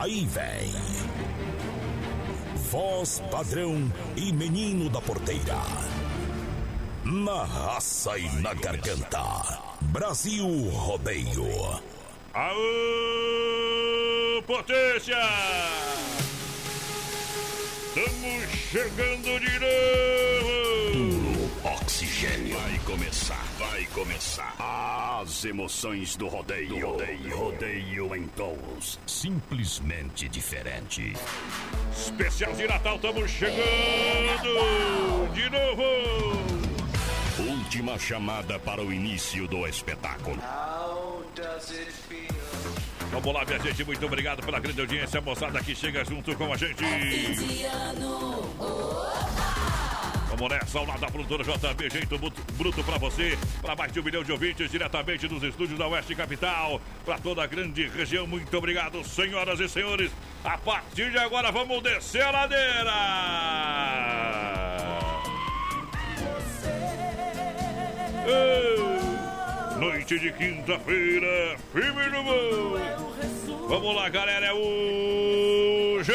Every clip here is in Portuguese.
Aí vem. Voz padrão e menino da porteira. Na raça e na garganta. Brasil Rodeio. Aô, potência! Estamos chegando novo! Oxigênio. Vai começar, vai começar. As emoções do rodeio. Rodeio, rodeio em touros. Simplesmente diferente. Especial de Natal, estamos chegando de novo! Última chamada para o início do espetáculo. Vamos lá, minha gente, muito obrigado pela grande audiência, moçada que chega junto com a gente. Vamos nessa, ao lado da produtora JB, jeito bruto, pra você, para mais de um milhão de ouvintes, diretamente dos estúdios da Oeste Capital, para toda a grande região. Muito obrigado, senhoras e senhores. A partir de agora, vamos descer a ladeira. Ei, Noite de quinta-feira, firme no gol. Vamos lá, galera, é hoje.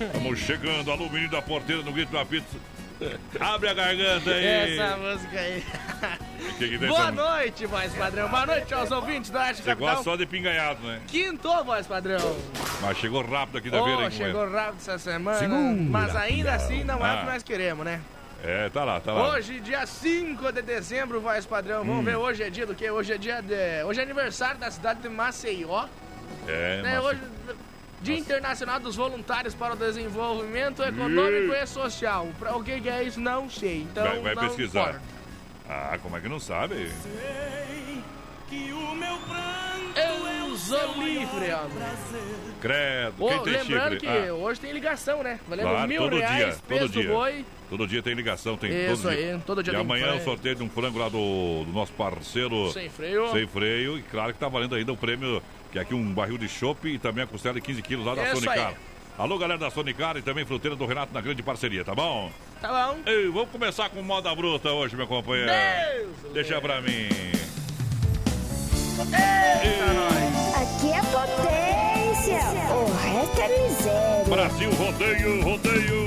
Estamos chegando, alô, menino da porteira no grito da pizza. Abre a garganta aí. Essa música aí. Que que Boa essa- noite, voz padrão. Boa noite aos ouvintes da Arte Você gosta Capital. só de pinganhado, né? Quintou, voz padrão. Mas chegou rápido aqui da Oh, feira, hein, chegou rápido essa semana. Segura, mas ainda assim não é o Ah. que nós queremos, né? É, tá lá, tá lá. Hoje, dia 5 de dezembro, voz padrão. Vamos Hum. ver, hoje é dia do quê? Hoje é dia de. Hoje é aniversário da cidade de Maceió. É, né? Hoje. Dia Internacional dos Voluntários para o Desenvolvimento Econômico e Social. Pra, o que, que é isso? Não sei. Então, vai vai pesquisar. importa. Ah, como é que não sabe? Eu sou livre, homem. Credo, tem lembrando chifre? que Ah, hoje tem ligação, né? Valendo claro, mil todo reais, dia, peso todo do dia. boi. Todo dia tem ligação, tem Isso todo aí, dia. todo dia E amanhã frango. o sorteio de um frango lá do, do nosso parceiro. Sem freio. Sem freio. E claro que tá valendo ainda o prêmio, que é aqui um barril de chopp e também a costela de 15 quilos lá da Sonicar. Alô, galera da Sonicar e também fruteira do Renato na grande parceria, tá bom? Tá bom. Ei, vamos começar com moda bruta hoje, meu companheiro. Deus Deixa pra mim. Eita, nós. Aqui é potência. O resto é miséria. Brasil, rodeio, rodeio.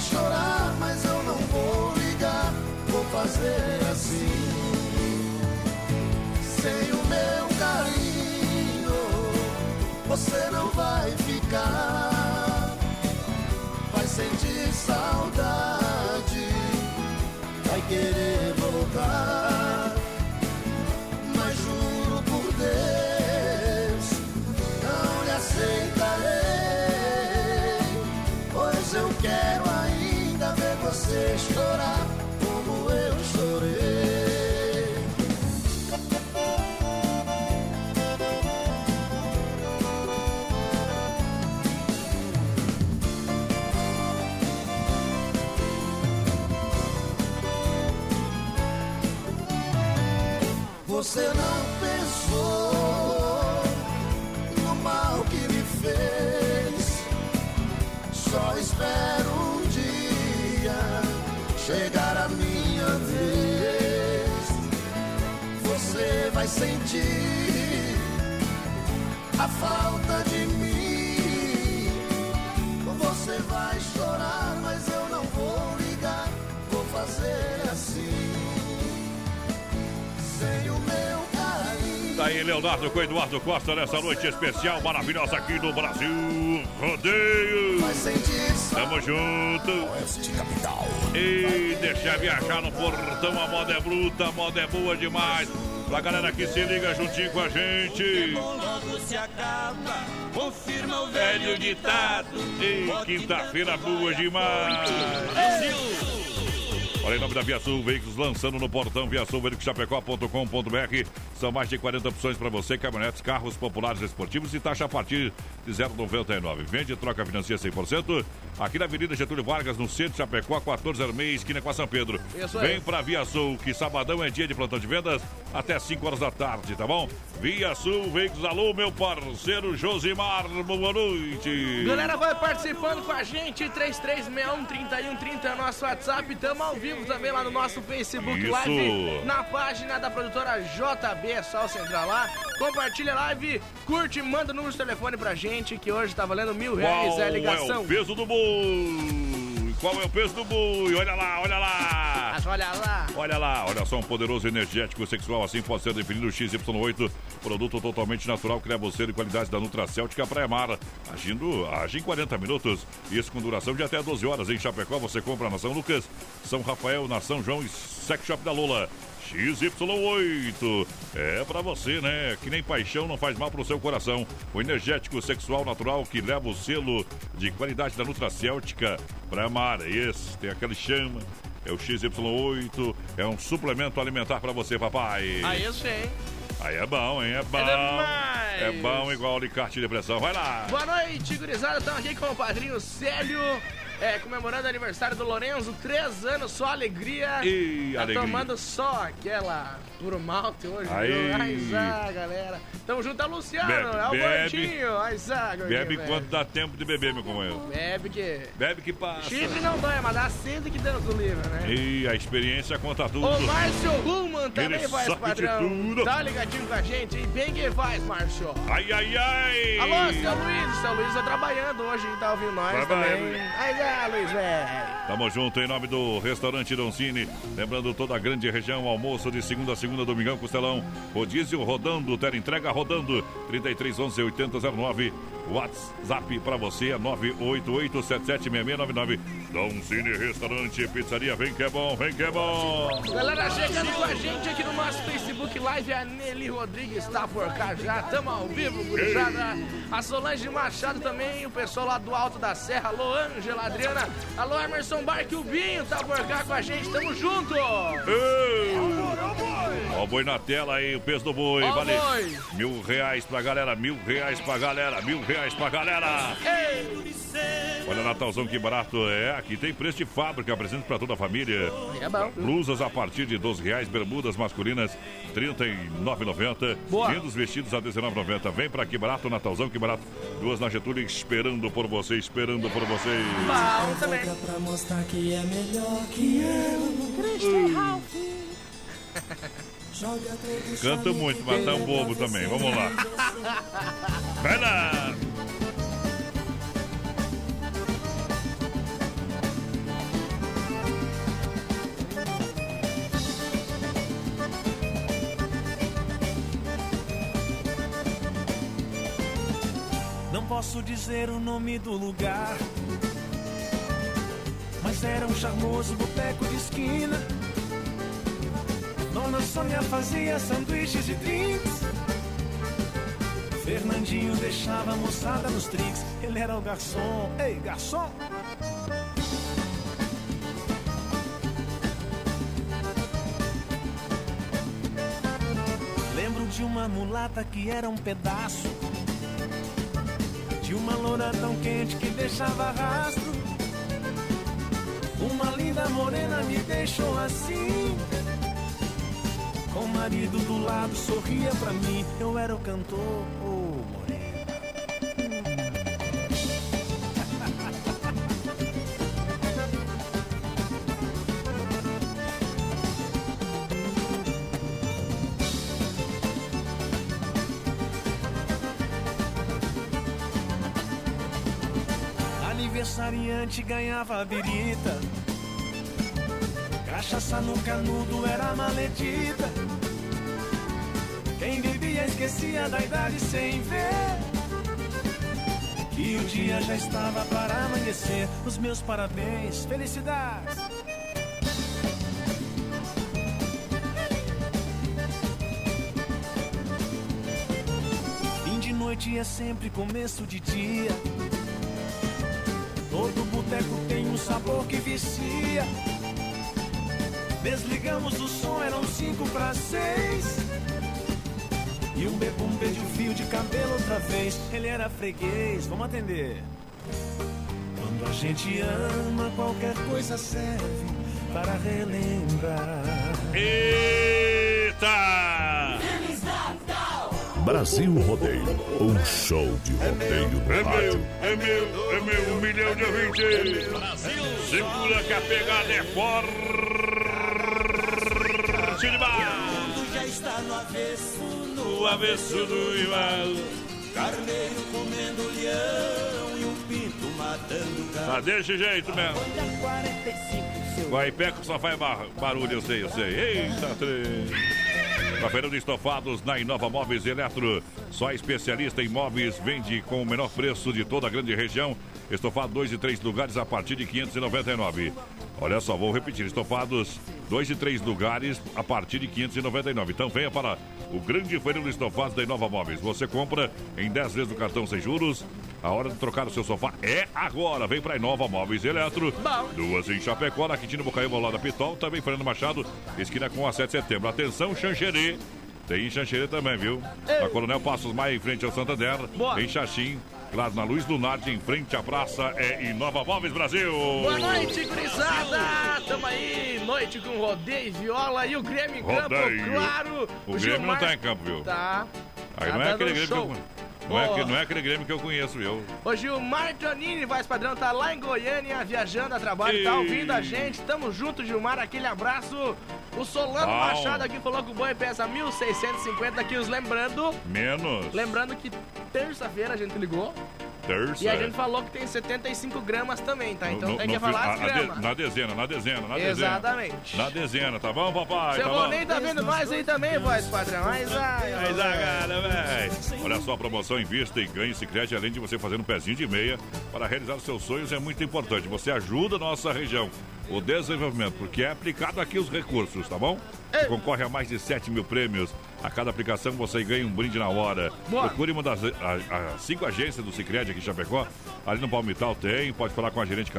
Chorar, mas eu não vou ligar. Vou fazer assim. Sem o meu carinho, você não vai ficar. Chorar como eu chorei. Você não Você sentir a falta de mim. Você vai chorar, mas eu não vou ligar. Vou fazer assim. Sem o meu carinho. Tá aí, Leonardo com Eduardo Costa nessa noite especial maravilhosa aqui no Brasil. Rodeio! Tamo junto! Capital. E deixa viajar no portão, a moda é bruta, a moda é boa demais. Pra galera que se liga juntinho com a gente. logo se acaba, confirma o Velho ditado. Quinta-feira boa demais. Olha, em nome da Via Sul, veículos lançando no portão viasulveiculoschapecó.com.br. São mais de 40 opções para você, caminhonetes, carros populares esportivos e taxa a partir de 0,99. Vende e troca financia 100%. Aqui na Avenida Getúlio Vargas, no centro de Chapecó, 1406, esquina com a São Pedro. Isso. Vem pra Via Sul, que sabadão é dia de plantão de vendas até 5 horas da tarde, tá bom? Via Sul, veículos, alô, meu parceiro Josimar, boa noite. Galera, vai participando com a gente, 3361-3130 é nosso WhatsApp. Tamo ao vivo também lá no nosso Facebook Isso. Live, na página da produtora JB, é só você entrar lá. Compartilha a live, curte, manda o número de telefone pra gente, que hoje tá valendo mil reais Qual é a é ligação. o peso do boi? Qual é o peso do boi? Olha lá, olha lá. Mas olha lá. Olha lá, olha só, um poderoso energético sexual assim pode ser definido o XY8, produto totalmente natural, cria você de qualidade da Nutracêutica Praia Mar, agindo, age em 40 minutos, isso com duração de até 12 horas. Em Chapecó você compra na São Lucas, São Rafael, na São João e Sex Shop da Lola. XY8 é pra você, né? Que nem paixão não faz mal pro seu coração. O energético sexual natural que leva o selo de qualidade da Nutracêutica pra amar. Esse tem aquele chama. É o XY8, é um suplemento alimentar pra você, papai. Aí eu sei. Aí é bom, hein? É bom. demais. É bom igual alicate de pressão. Vai lá. Boa noite, gurizada. Estamos aqui com o padrinho Célio, é, comemorando o aniversário do Lorenzo. Três anos, só alegria. Ih, tá alegria. tomando só aquela puro malte hoje, Aí. viu? Ai, zá, galera. Tamo junto, é o Luciano, Bebe, é o bebe. gordinho. Ai, zá, gordinho, Bebe enquanto dá tempo de beber, meu companheiro. Bebe que... Bebe que passa. Chifre não dói, mas dá sede que Deus do livro, né? E a experiência conta tudo. O Márcio Ruman também Ele faz padrão. tudo. Tá ligadinho com a gente e bem que faz, Márcio. Ai, ai, ai! Alô, seu Luiz. Seu Luiz tá trabalhando hoje, tá ouvindo nós Vai, também. vai. Luiz, velho. Tamo junto em nome do restaurante Doncini. Lembrando toda a grande região, almoço de segunda a segunda, domingão, costelão. Rodízio rodando, tela entrega rodando. 3311 8009. WhatsApp pra você é 988776699. Doncini Restaurante, Pizzaria, vem que é bom, vem que é bom. Galera, chegando com a gente aqui no nosso Facebook Live, a Nelly Rodrigues tá por cá já. Tamo ao vivo, gurizada. A Solange Machado também, o pessoal lá do Alto da Serra. Alô, Ângela, Adriana. Alô, Emerson Barque, o Binho tá por cá com a gente. Tamo junto. Ei! Ó o boi na tela aí, o peso do boi. Ó o vale boi. mil reais pra galera, mil reais pra galera, mil reais pra galera. Ei, Olha, Natalzão, que barato é. Aqui tem preço de fábrica, presente pra toda a família. é bom. Blusas a partir de 12 reais, bermudas masculinas R$ 39,90. Boa. Lindos vestidos a R$ 19,90. Vem pra que barato, Natalzão, que barato. Duas na Getúlio esperando por você, esperando por vocês. Bom também. pra mostrar que é melhor que eu. Canto muito, mas tão bobo também. Vamos lá. Vai lá! Não posso dizer o nome do lugar, mas era um charmoso boteco de esquina. Dona Sônia fazia sanduíches e drinks. Fernandinho deixava a moçada nos trinks. Ele era o garçom. Ei, garçom! Lembro de uma mulata que era um pedaço. De uma loura tão quente que deixava rastro. Uma linda morena me deixou assim. Com o marido do lado sorria pra mim. Eu era o cantor, oh morena. Aniversariante ganhava a birita. Cachaça no canudo era maledita. Esquecia da idade sem ver. Que o dia já estava para amanhecer. Os meus parabéns, felicidades. Fim de noite é sempre começo de dia. Todo boteco tem um sabor que vicia. Desligamos o som, eram cinco para seis. E um bebum pediu fio de cabelo outra vez. Ele era freguês, vamos atender. Quando a gente ama, qualquer coisa serve para relembrar. Eita! Brasil Rodeio, um show de rodeio no É rádio. meu, é meu, é meu, um milhão de ouvintes. Segura que a pegada é forte demais. Tudo já está no avesso, O avesso do rival. carneiro comendo leão e um pinto matando gato. Tá desse jeito mesmo. 45, seu Guaipeco só faz bar- barulho, eu sei, eu sei. Eita. Tá Feirão de estofados na Inova Móveis Eletro. Só especialista em móveis vende com o menor preço de toda a grande região. Estofado 2 e 3 lugares a partir de 599. Olha só, vou repetir. Estofados 2 e 3 lugares a partir de 599. Então venha para o grande feirão de estofados da Inova Móveis. Você compra em 10 vezes no cartão sem juros. A hora de trocar o seu sofá é agora. Vem para Inova Móveis Eletro. Duas em Chapecó, na Quintino Bocaiúva, lado da Pitol. Também Fernando Machado, esquina com a 7 de setembro. Atenção, Xanxerê. Tem em Xanxerê também, viu? Na Coronel Passos Maia, em frente ao Santander. Boa. Em Xaxim, claro, na Luz Lunardi, em frente à praça. É Inova Móveis Brasil. Boa noite, gurizada! Tamo aí, noite com rodeio e viola e o Grêmio em campo, Rodeio. claro! O Grêmio não tá em campo, viu? Tá. Aí tá não é aquele Grêmio que eu show. Não é, não é aquele Grêmio que eu conheço, viu? O Gilmar Tonini, voz padrão, tá lá em Goiânia, viajando a trabalho, tá Ei. ouvindo a gente. Tamo junto, Gilmar, aquele abraço. O Solano Bom. Machado aqui falou que o boi pesa 1.650 quilos. Lembrando, Menos. lembrando que terça-feira a gente ligou Terça. e a gente falou que tem 75 gramas também, tá? Então No- tem no- que falar as de- na dezena, na dezena, na dezena. Exatamente. Na dezena, tá bom, papai? Seu tá bom? Ronei tá vendo nós aí também, voz padrão. Mas ai, dá cara, véi. Olha só, a promoção Invista e Ganhe Sicredi, além de você fazer um pezinho de meia para realizar os seus sonhos, é muito importante. Você ajuda a nossa região, o desenvolvimento, porque é aplicado aqui os recursos, tá bom? Ei. Concorre a mais de 7 mil prêmios. A cada aplicação você ganha um brinde na hora. Boa. Procure uma das a- as cinco agências do Sicredi aqui em Chapecó. Ali no Palmital tem, pode falar com a gerente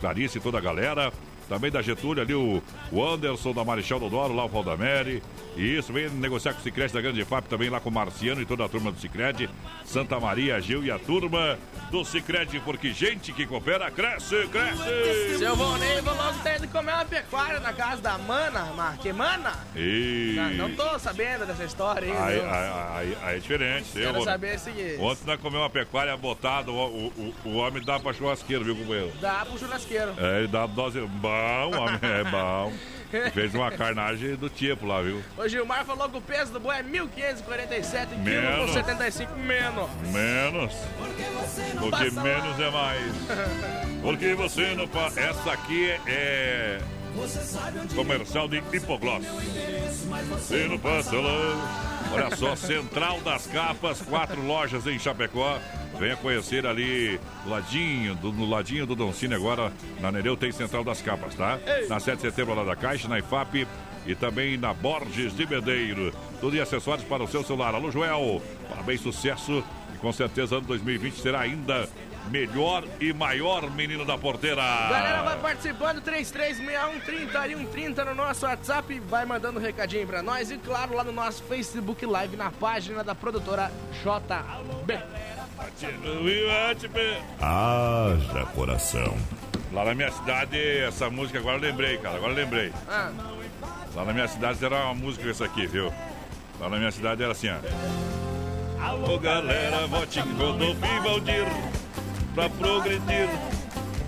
Clarice e toda a galera. Também da Getúlio, ali o, o Anderson da Marechal Dodoro, lá o Valdamere. E isso, vem negociar com o Cicred da Grande FAP, também lá com o Marciano e toda a turma do Cicred. Santa Maria, Gil e a turma do Cicred, porque gente que coopera, cresce, cresce! Seu Vonei falou que tá indo comer uma pecuária na casa da Mana, Mar. Que Mana? E... Não, não tô sabendo dessa história aí, Aí, aí, aí- aí é diferente. eu Quero vou- saber o seguinte. Ontem nós comemos uma pecuária botada, o, o, o, o homem dá pra churrasqueiro, viu, companheiro? Dá pro churrasqueiro. É, ele dá dose. Bom, homem, é bom. Fez uma carnagem do tipo lá, viu? O Gilmar falou que o peso do boi é 1.547 quilos Menos. com 75 menos. Menos. Porque menos é mais. Porque você não passa. Essa aqui é. Comercial de hipogloss. Não passa lá. Olha só, Central das Capas, quatro lojas em Chapecó. Venha conhecer ali, ladinho, do, no ladinho do Doncini agora, na Nereu tem Central das Capas, tá? Na 7 de setembro lá da Caixa, na IFAP e também na Borges de Medeiro. Tudo em acessórios para o seu celular. Alô, Joel, parabéns, sucesso. E com certeza ano 2020 será ainda melhor e maior menino da porteira. Galera, vai participando, 336130 no nosso WhatsApp, vai mandando um recadinho pra nós e claro, lá no nosso Facebook Live, na página da produtora JB. Haja coração. Lá na minha cidade, essa música agora eu lembrei, cara, agora lembrei. Ah, Lá na minha cidade era uma música essa aqui, viu? Lá na minha cidade era assim, ó. Alô galera, vote em Rodolfo e Valdir pra progredir,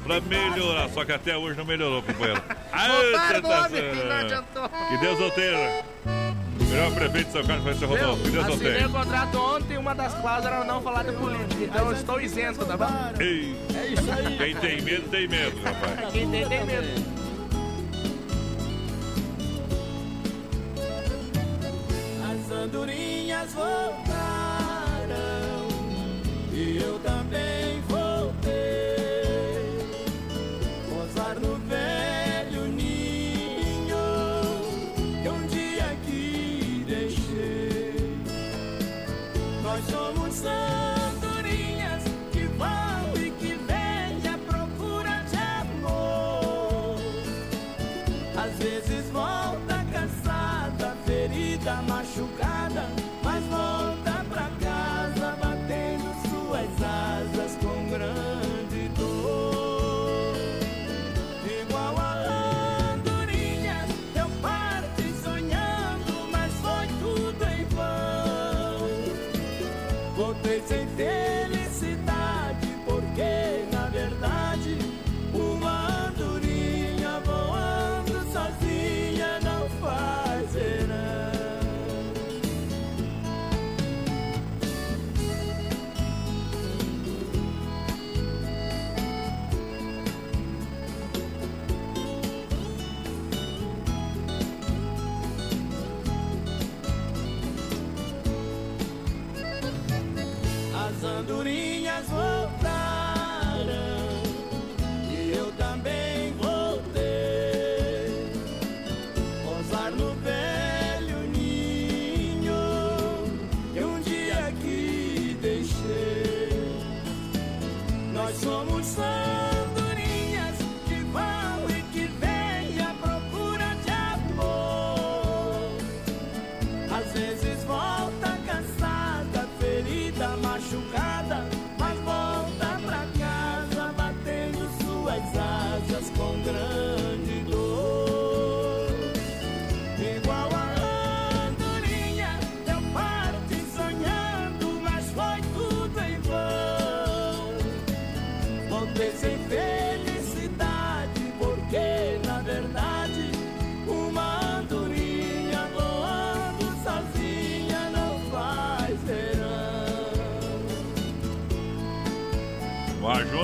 pra melhorar. Só que até hoje não melhorou, companheiro. Ai, tentação. Que Deus o tenha. Melhor prefeito de São Carlos foi esse Rodolfo. Que? Deus o Assinei tenha. o contrato ontem, uma das cláusulas era não falar de política, então eu estou isento, tá bom? Ei, É isso aí. quem tem medo, tem medo, rapaz. Quem tem, tem medo. As andorinhas voltaram e eu também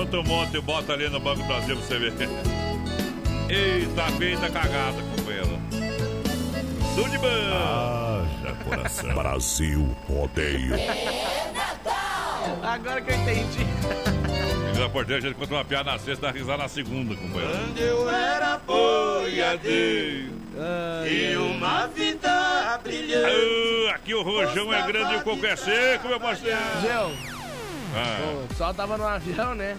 junta um monte e bota ali no Banco do Brasil pra você ver. Eita, feita cagada, companheiro. Tudo de bom. Haja coração. Brasil Rodeio. Agora que eu entendi. Da porteira, a gente conta uma piada na sexta, dá risada na segunda, companheiro. Quando eu era boiadeiro e uma vida brilhante. Ah, aqui o rojão é grande e o coco é seco, meu parceiro. Gel, Ah, o sol tava no avião, né?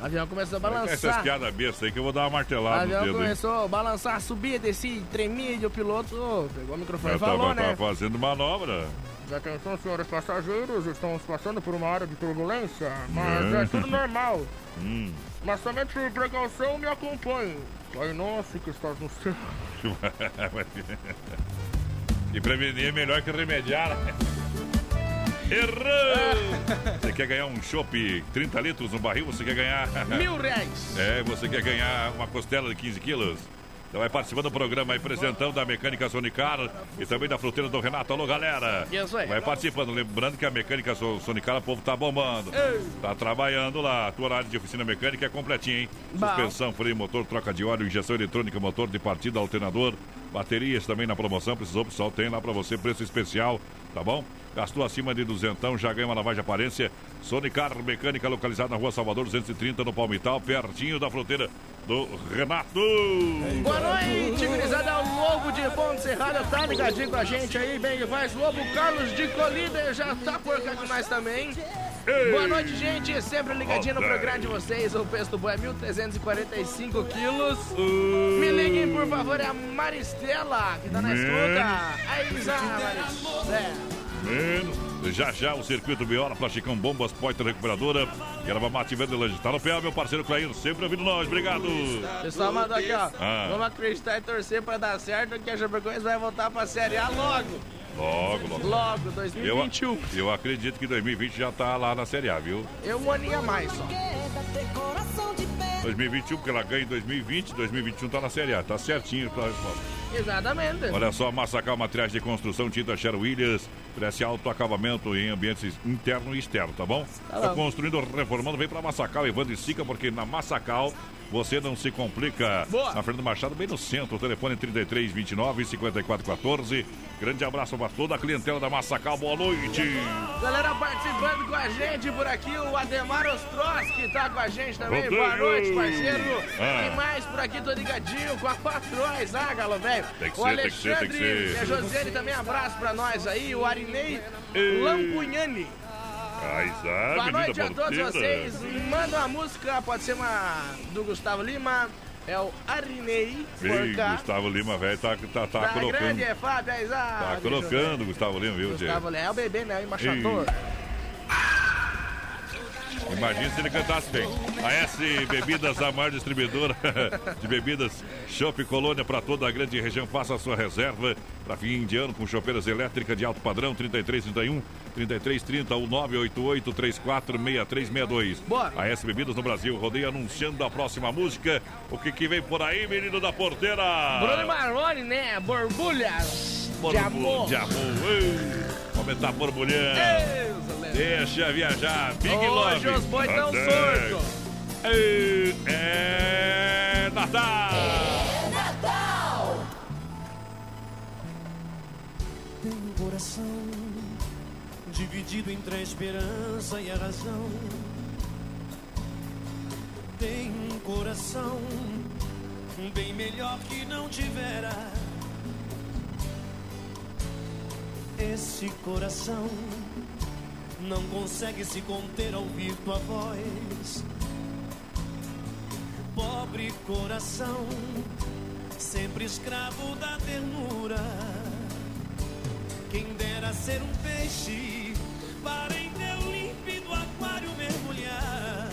O avião começou a essas balançar. piadas bestas aí que eu vou dar uma O martelada no avião começou a balançar, subir, descer, tremia, e o piloto pegou o microfone Eu e falou, tava, né? tava fazendo manobra. Atenção, senhores passageiros, estamos passando por uma área de turbulência, mas é tudo normal. Hum. Mas somente por precaução me acompanhe. Pai nosso que estás no céu. e prevenir é melhor que remediar. né? Errou! Você quer ganhar um chopp 30 litros no barril? Você quer ganhar. Mil reais. É, você quer ganhar uma costela de 15 quilos? Então vai participando do programa aí, presentão da Mecânica Sonicar e também da fruteira do Renato. Alô, galera. Isso aí. Vai participando. Lembrando que a Mecânica So- Sonicar, o povo tá bombando. Tá trabalhando lá. A tua área de oficina mecânica é completinha, hein? Suspensão, freio, motor, troca de óleo, injeção eletrônica, motor de partida, alternador, baterias também na promoção. Precisou, pessoal, tem lá pra você preço especial, tá bom? Gastou acima de duzentão, já ganha uma lavagem de aparência. Sonicar Mecânica, localizada na rua Salvador 230, no Palmital, pertinho da fronteira do Renato. Boa noite, gurizada. O Lobo de Ponte Serrada tá ligadinho com a gente aí, bem que faz. Lobo Carlos de Colíder já tá por cá nós também. Boa noite, gente. Sempre ligadinho no programa de vocês. O peso do boi é 1.345 quilos. Me liguem, por favor, é a Maristela, que tá na escuta. Aí, Maristela. Menos. Já já o circuito Biola, Plasticão Bombas, Poiter Recuperadora. E ela vai mate Verdelândia. Tá no pé, meu parceiro Clair, sempre ouvindo nós. Obrigado. Pessoal mandou aqui, ó. Ah. Vamos acreditar e torcer pra dar certo que a Chapecoense vai voltar pra Série A logo. Logo, logo. Logo, Eu, 2021. eu acredito que 2020 já tá lá na Série A, viu? Eu um aninho a mais só. 2021, porque ela ganha em 2020, 2021 tá na Série A. Tá certinho. Tá... Exatamente. Olha só, Massacal Materiais de Construção, tinta Sher Williams, cresce alto acabamento em ambientes interno e externo, tá bom? Tá bom. construindo, reformando, vem pra Massacal, Evandro e Sica, porque na Massacal você não se complica. Boa. Na Fernando Machado, bem no centro, o telefone 33 29 54 14. Grande abraço para toda a clientela da Massacal, boa noite. Galera participando com a gente por aqui, o Ademar Ostroski tá com a gente também. Rodrigo. Boa noite, parceiro. Ah. E mais por aqui, tô ligadinho com a patrões, ah, galo velho. Tem que O ser, tem que ser, tem que Alexandre ser. e a Josiane também, abraço pra nós aí. O Arinei Ei. Lampunhani. Ai, sabe, Boa noite a todos vocês. Manda uma música, pode ser uma do Gustavo Lima. É o Arinei Ei, Porca. Gustavo Lima, velho, tá, tá, tá Da colocando. grande é Fábio Tá Aizar. colocando, Gustavo Lima, viu, Diego? Gustavo Lima é o bebê, né? O embaixador. Imagina se ele cantasse bem. A S Bebidas, a maior distribuidora de bebidas Chopp Colônia para toda a grande região. Faça a sua reserva para fim de ano com chopeiras elétricas de alto padrão 3331 3330 ou 988 346362. Boa. A S Bebidas no Brasil. Rodeio anunciando a próxima música. O que, que vem por aí, menino da porteira? Bruno Marrone, né? Borbulhas de amor. De amor. Ei, Aumentar Léo. Deixa viajar. Big Hoje Love. os boi tão Até. sordos. Ei, É Natal! Tem um coração dividido entre a esperança e a razão. Tem um coração bem melhor que não tivera. Esse coração não consegue se conter ao ouvir tua voz. Pobre coração, sempre escravo da ternura. Quem dera ser um peixe para em teu límpido aquário mergulhar,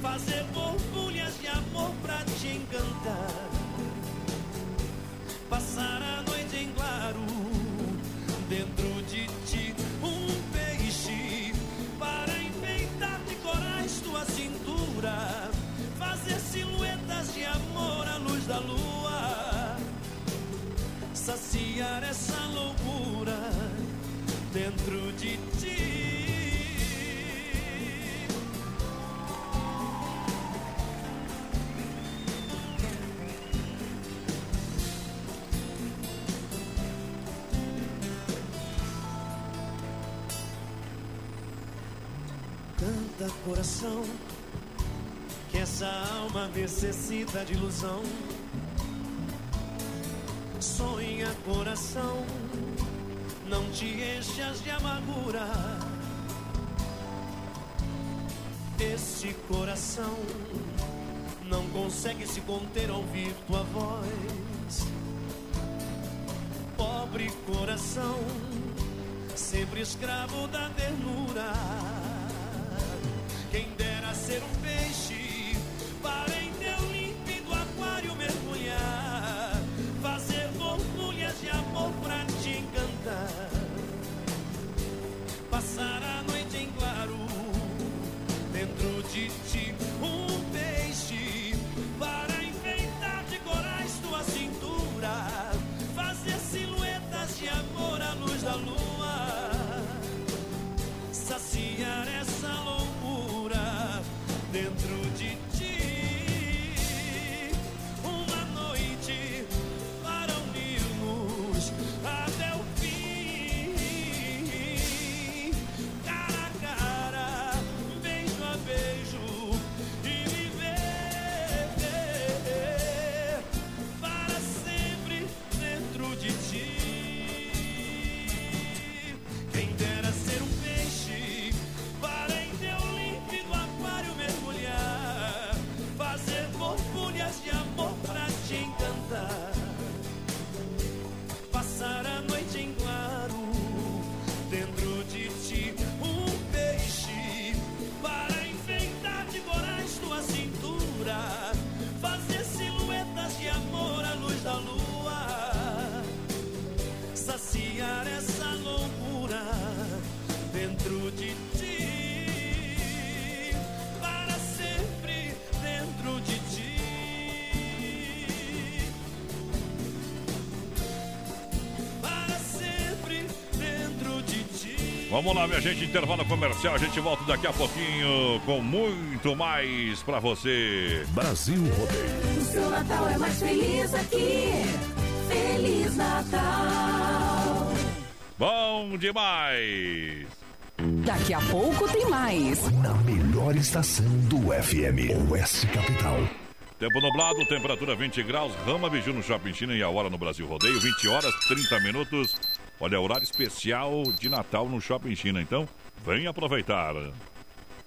fazer borbulhas de amor pra te encantar, passar a noite em claro dentro luz da lua saciar essa loucura dentro de ti. Canta coração que essa alma necessita de ilusão. Sonha coração, não te enchas de amargura. Esse coração não consegue se conter ao ouvir tua voz. Pobre coração, sempre escravo da ternura. Quem dera ser um peixe para intervalo comercial. A gente volta daqui a pouquinho com muito mais pra você. Brasil Rodeio. O seu Natal é mais feliz aqui. Feliz Natal. Bom demais. Daqui a pouco tem mais. Na melhor estação do FM, Oeste Capital. Tempo nublado, temperatura 20 graus, Rama Biju no Shopping China e a hora no Brasil Rodeio, 20 horas 30 minutos. Olha, horário especial de Natal no Shopping China, então vem aproveitar.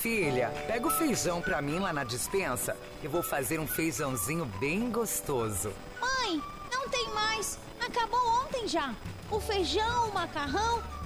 Filha, pega o feijão pra mim lá na dispensa. Eu vou fazer um feijãozinho bem gostoso. Mãe, não tem mais. Acabou ontem já. O feijão, o macarrão,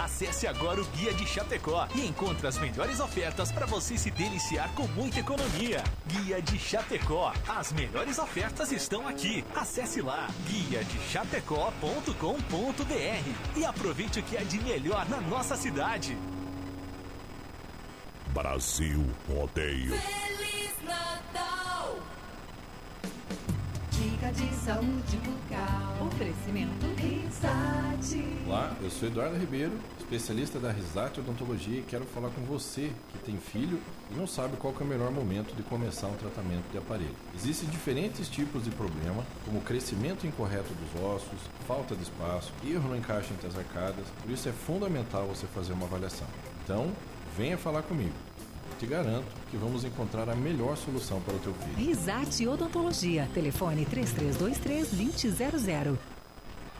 Acesse agora o Guia de Chapecó e encontre as melhores ofertas para você se deliciar com muita economia. Guia de Chapecó. As melhores ofertas estão aqui. Acesse lá guia de chapecó.com.br e aproveite o que é de melhor na nossa cidade. Brasil Rodeio. Feliz Natal. Dica de saúde bucal. Oferecimento Risate. Olá, eu sou Eduardo Ribeiro, especialista da Risate Odontologia e quero falar com você que tem filho e não sabe qual que é o melhor momento de começar um tratamento de aparelho. Existem diferentes tipos de problema, como crescimento incorreto dos ossos, falta de espaço, erro no encaixe entre as arcadas, por isso é fundamental você fazer uma avaliação. Então, venha falar comigo. Te garanto que vamos encontrar a melhor solução para o teu filho. Risate Odontologia. Telefone 3323-2000.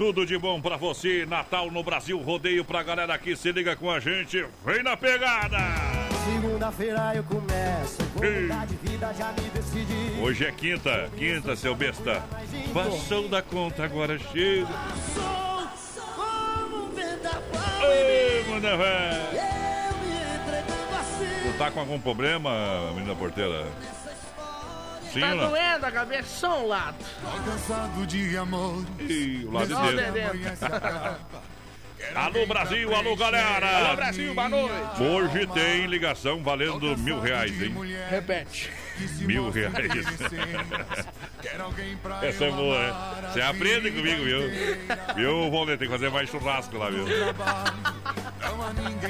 Tudo de bom pra você, Natal no Brasil, rodeio pra galera que se liga com a gente, vem na pegada! Segunda-feira eu começo, mudar de vida já me decidi. Hoje é quinta, quinta, seu besta. Passou da conta, agora chega. Sou como um vendaval, Ei, manda assim. Tu tá com algum problema, menina porteira? Sim, tá ou não? doendo a cabeça, só um lado. Cansado de amor. Ih, o lado dele. Alô Brasil, alô galera! Alô Brasil, boa noite. Hoje tem ligação valendo mil reais, hein? Repete. Mil reais. Essa é boa, né? Você aprende comigo, viu? Viu, Valdir? Tem que fazer mais churrasco lá, viu?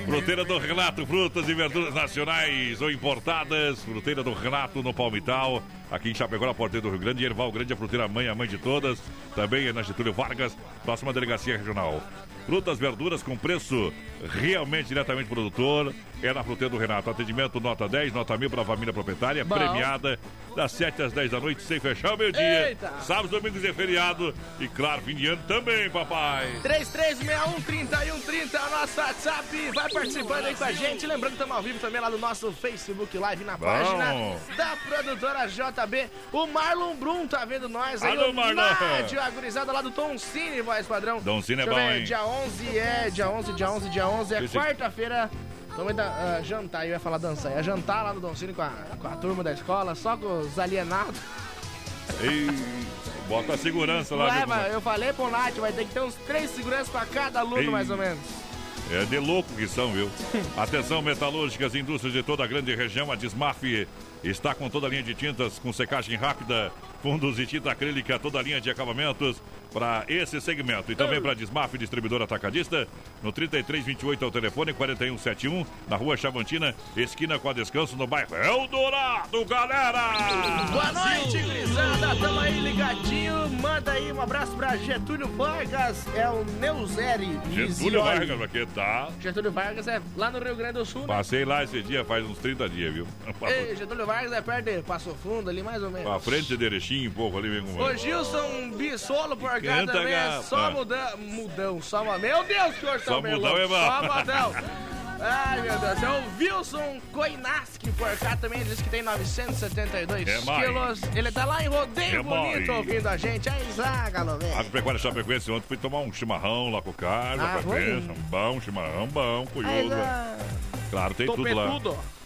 Fruteira do Renato, frutas e verduras nacionais ou importadas. Fruteira do Renato no Palmital. Aqui em Chapecó, na porteira do Rio Grande. Erval Grande, a fruteira mãe, a mãe de todas. Também é na Getúlio Vargas, próxima delegacia regional. Frutas, verduras com preço realmente diretamente produtor. É na fruteira do Renato. Atendimento nota 10, nota 1000 para a família proprietária. Bom. Premiada das 7 às 10 da noite, sem fechar o meio-dia. Sábados, domingos e feriado. E claro, fim de ano também, papai. 3361-3130 é o nosso WhatsApp. Vai participando aí com a gente. Lembrando que estamos ao vivo também lá no nosso Facebook Live na Bom. página da produtora JB. O Marlon Brum tá vendo nós aí. Alô, Marlon. Nádio, a gurizada lá do Tom Cine, voz padrão. Tom Cine é bom, hein? Dia 11 é dia 11, dia 11, dia 11 é Esse- quarta-feira. Vamos da, ah, jantar, eu ia falar dançar. É jantar lá no Doncini com a, com a turma da escola, só com os alienados. Ei, bota a segurança lá. Viu, mas eu falei pro Nath, vai ter que ter uns três seguranças pra cada aluno, Ei. mais ou menos. É de louco que são, viu? Atenção, metalúrgicas, indústrias de toda a grande região. A Desmaf está com toda a linha de tintas com secagem rápida, fundos e tinta acrílica, toda a linha de acabamentos para esse segmento. E também para a Desmaf, distribuidora atacadista, no 3328 ao telefone 4171, na rua Chavantina, esquina com a Descanso, no bairro Eldorado, galera! Boa noite, grisada. Tamo aí ligadinho. Manda aí um abraço pra Getúlio Vargas. É o Neuzeri. Getúlio. Vargas, aqui tá. Getúlio Vargas é lá no Rio Grande do Sul, né? Passei lá esse dia, faz uns 30 dias, viu? Ei, Getúlio Vargas é perto de Passo Fundo ali, mais ou menos. Pra frente de Erechim, um pouco ali, vem com Ô Gilson Bissolo por Canta, também é só mudão, mudão, só uma... Meu Deus, que hoje tá Só mudão é bom. Só mudão. Ai, meu Deus, é o Wilson Koinaski por cá também, diz que tem 972 É quilos. Ele tá lá em Rodeio É Bonito mais. ouvindo a gente. Aí, zaga, velho. Agropecuária Chapecoense ontem fui tomar um chimarrão lá com o Carlos, Ah, ah, um bom chimarrão, bom, za- Claro, tem tudo lá.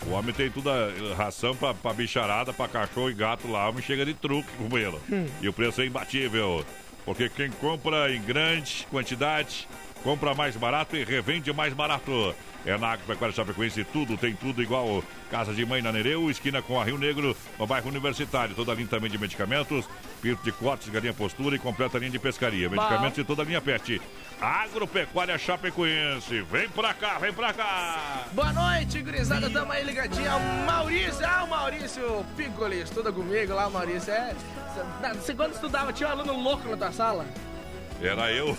O homem tem tudo, a ração pra, pra bicharada, pra cachorro e gato lá, o homem chega de truque com ele. Hum. E o preço é imbatível, porque quem compra em grande quantidade, compra mais barato e revende mais barato. É na Agropecuária Chapecoense, tudo, tem tudo igual Casa de Mãe na Nereu, esquina com a Rio Negro, no bairro Universitário. Toda a linha também de medicamentos, pirto de cortes, galinha postura e completa linha de pescaria. Medicamentos de toda a linha pet. Agropecuária Chapecoense, vem pra cá, vem pra cá! Boa noite, gurizada, tamo aí ligadinho. O Maurício, ah, o Maurício Piccoli, estuda comigo lá, Maurício. É, você quando estudava, tinha um aluno louco na tua sala? Era eu.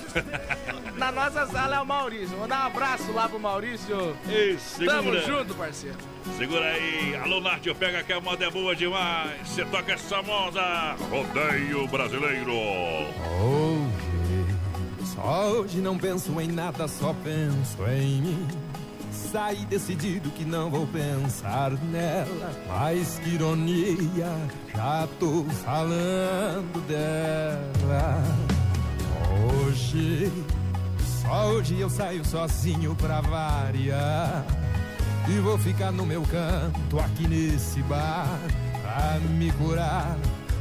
Na nossa sala é o Maurício. Vou dar um abraço lá pro Maurício. Ei, segura. Tamo junto, parceiro. Segura aí, alô Nártio, pega que a moda é boa demais. Você toca essa moda, rodeio brasileiro. Hoje, só hoje não penso em nada, só penso em mim. Saí decidido que não vou pensar nela. Mas que ironia, já tô falando dela. Hoje, só hoje eu saio sozinho pra variar. E vou ficar no meu canto aqui nesse bar pra me curar.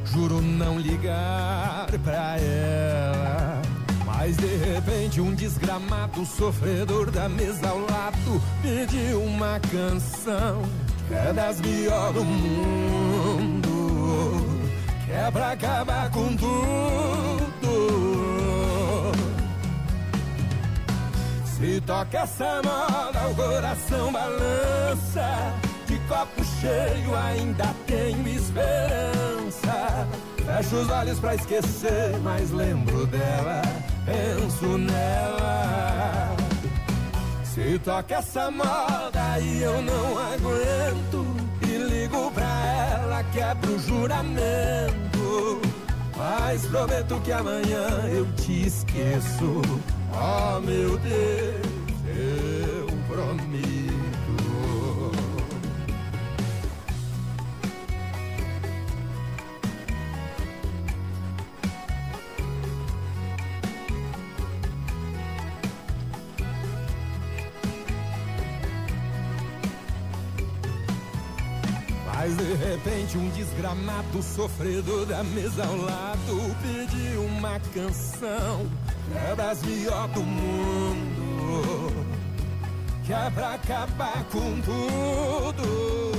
Juro não ligar pra ela. Mas de repente um desgramado sofredor da mesa ao lado pediu uma canção que é das melhores do mundo, é pra acabar com tudo. Se toca essa moda, o coração balança. De copo cheio ainda tenho esperança. Fecho os olhos pra esquecer, mas lembro dela, penso nela. Se toca essa moda e eu não aguento, ligo pra ela, quebro o juramento. Mas prometo que amanhã eu te esqueço. Oh meu Deus, eu prometo. De repente um desgramado sofredor da mesa ao lado pediu uma canção das melhores do mundo, que é pra acabar com tudo.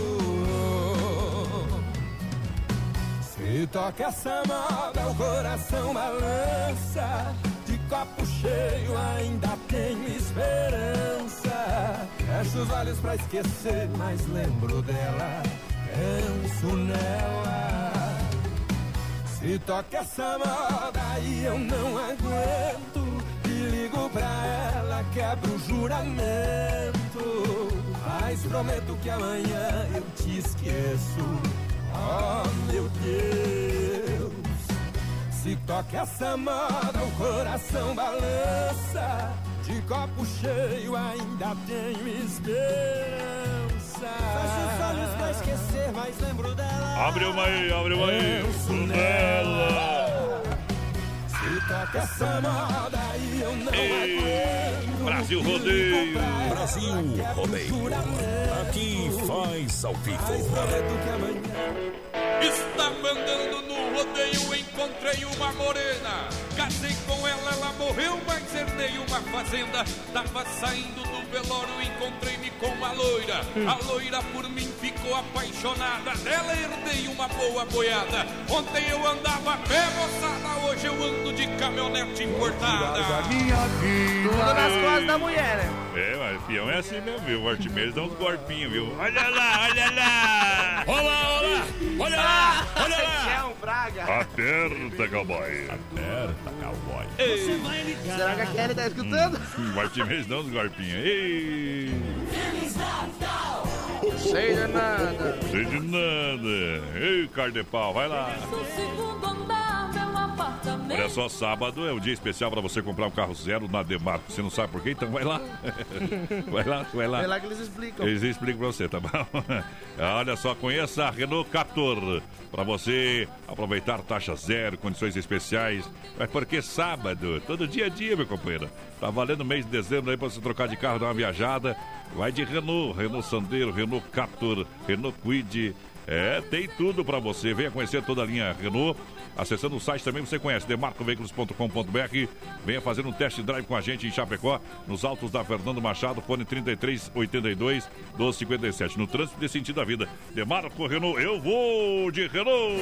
Se toca essa moda, o coração balança. De copo cheio ainda tenho esperança. Fecho os olhos pra esquecer, mas lembro dela, penso nela. Se toca essa moda e eu não aguento, e ligo pra ela, quebro o juramento. Mas prometo que amanhã eu te esqueço. Oh meu Deus, se toca essa moda, o coração balança. De copo cheio ainda tenho esperança. Abre uma aí, abre uma aí. Penso nela. Se toca essa moda e eu não aguento. Brasil Rodeio. Brasil Rodeio. Aqui faz ao vivo. Está mandando no rodeio, encontrei uma Casei com ela, ela morreu, mas herdei uma fazenda. Tava saindo do velório, encontrei-me com uma loira. A loira por mim ficou apaixonada. Dela herdei uma boa boiada. Ontem eu andava a pé, moçada. Hoje eu ando de caminhonete importada. Tudo nas costas da mulher, né? É, mas peão é assim mesmo, viu? O Artimedes dá uns golpinhos, viu? Olha lá, olha lá! Olha lá, olha lá! Olha lá! Olha lá! É um praga. Aperta, cowboy. Aperta, cowboy. Ei. Será que a Kelly tá escutando? O Artimedes dá uns golpinhos. Ei! Sei de nada. Sei de nada. Ei, cara de pau, vai lá. Olha só, sábado é um dia especial para você comprar um carro zero na Demarco. Você não sabe por quê? Então vai lá. vai lá, vai lá. É lá que eles explicam. Eles explicam pra você, tá bom? Olha só, conheça a Renault Captur. Pra você aproveitar taxa zero, condições especiais. Mas porque sábado, todo dia a dia, meu companheiro. Tá valendo o mês de dezembro aí pra você trocar de carro, dar uma viajada. Vai de Renault, Renault Sandero, Renault Captur, Renault Quid. É, tem tudo pra você. Venha conhecer toda a linha Renault. Acessando o site também você conhece, demarcoveículos.com.br. Venha fazer um test drive com a gente em Chapecó, nos altos da Fernando Machado, fone 3382 1257. No trânsito de sentido da vida. Demarco Renault, eu vou de Renault.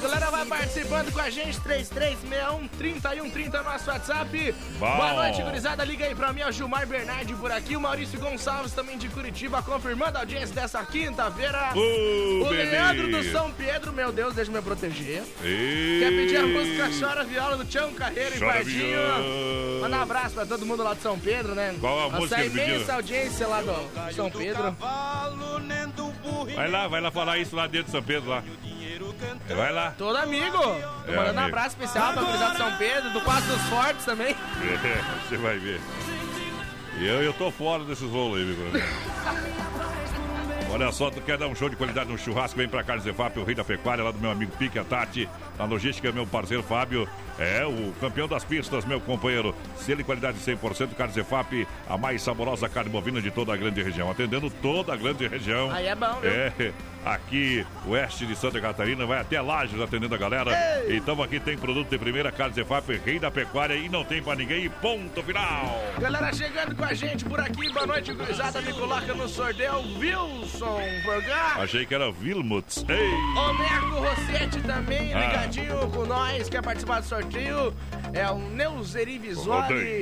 Galera, vai participando com a gente, 3361-3130 nosso WhatsApp. Bom. Boa noite, gurizada. Liga aí pra mim, o Gilmar Bernardi por aqui, o Maurício Gonçalves também de Curitiba, confirmando a audiência dessa quinta-feira. Ô, o bebê. Leandro do São Pedro, meu Deus, deixa eu me proteger. Ei. Quer pedir a música Chora Viola do Tião Carreiro e Chora Pardinho? Viola. Manda um abraço pra todo mundo lá de São Pedro, né? Qual a música ele pediu? imensa audiência lá do São Pedro. Vai lá, vai lá falar isso lá dentro de São Pedro lá. Vai lá. Todo amigo. Tô É, mandando um abraço especial pra gurizada de São Pedro, do Quatro dos Fortes também. É, você vai ver. E eu, eu tô fora desses rolos aí, meu Olha só, tu quer dar um show de qualidade no churrasco? Vem pra Carnes Efap, o rei da pecuária, lá do meu amigo Pique, a Tati. Na logística, meu parceiro Fábio. É o campeão das pistas, meu companheiro. Selo e qualidade 100%, Carnes Efap, a mais saborosa carne bovina de toda a grande região. Atendendo toda a grande região. Aí é bom, viu? É, aqui, oeste de Santa Catarina, vai até Lages atendendo a galera. Então aqui tem produto de primeira, Carnes Efap, rei da pecuária e não tem pra ninguém. Ponto final. Galera chegando com a gente por aqui, boa noite, gurizada. Me coloca no sorteio, Wilson Forgar. Achei que era Vilmuts. Ei! O Neco Rossetti também, Ah. ligadinho com nós, quer participar do sorteio. É o Neuzeri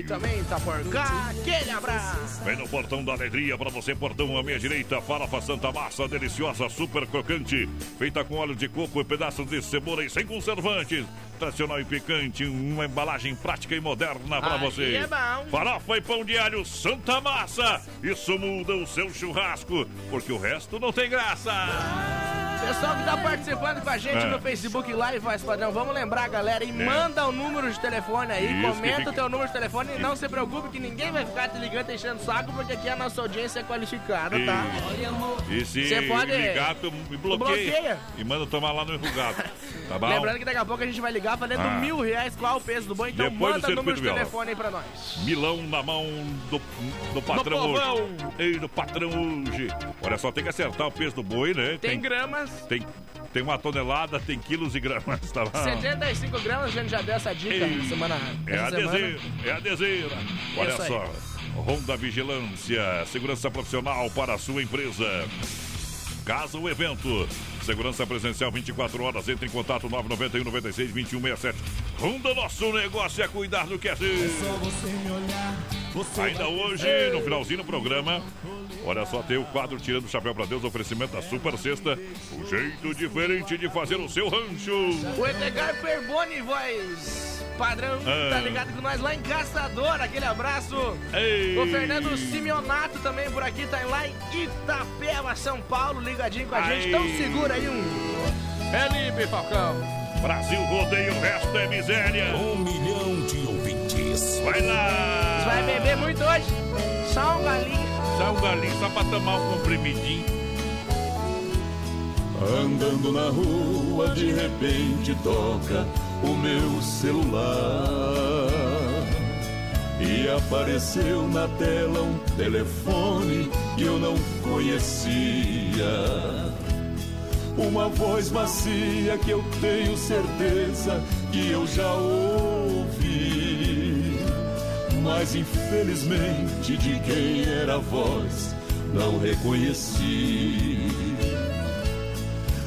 também tá por cá. Aquele abraço. Vem no portão da alegria pra você, portão à minha direita. Farofa Santa Massa, deliciosa, super crocante. Feita com óleo de coco e pedaços de cebola e sem conservantes. Tradicional e picante, uma embalagem prática e moderna pra Aí você. é bom. Farofa e pão de alho Santa Massa. Isso muda o seu churrasco, porque o resto não tem graça. Pessoal que tá participando com a gente É. no Facebook Live, faz padrão, vamos lembrar, galera, e É. manda o número de telefone aí, Isso, comenta fica- o teu número de telefone e não se preocupe que ninguém vai ficar te ligando e enchendo saco, porque aqui a nossa audiência é qualificada, tá? E se Você pode- ligar, tu me bloqueia. bloqueia. E manda tomar lá no enrugado. Tá bom? Lembrando que daqui a pouco a gente vai ligar valendo Ah. mil reais qual o peso do boi, então Depois manda o número de telefone aí pra nós. Milão na mão do, do patrão hoje. Ei, do patrão hoje. Olha só, tem que acertar o peso do boi, né? Tem gramas. Tem, tem uma tonelada, tem quilos e gramas, tá bom? 75 gramas, a gente já deu essa dica Ei, na semana. É a deseira, é a deseira. Olha Isso aí. só. Honda Vigilância, segurança profissional para a sua empresa. Casa o evento. Segurança presencial 24 horas. Entre em contato 991 96 2167. Honda, nosso negócio é cuidar do que é seu. Ainda hoje, no finalzinho do programa, olha só, tem o quadro Tirando o Chapéu para Deus, oferecimento da Super Sexta. Um jeito diferente de fazer o seu rancho. O Edgar Perboni, voz padrão, Ah. tá ligado com nós lá em Caçador, aquele abraço. Ei. O Fernando Simeonato também por aqui, tá lá em Itapeva, São Paulo, ligadinho com a gente. Aí. Então segura aí um. Felipe Falcão. Brasil rodeio, o resto é miséria. Um milhão de ouvintes. Vai lá. Você vai beber muito hoje? Só um galinho. Só um galinho, só pra tomar um comprimidinho. Andando na rua, de repente toca o meu celular e apareceu na tela um telefone que eu não conhecia. Uma voz macia que eu tenho certeza que eu já ouvi. Mas infelizmente de quem era a voz não reconheci.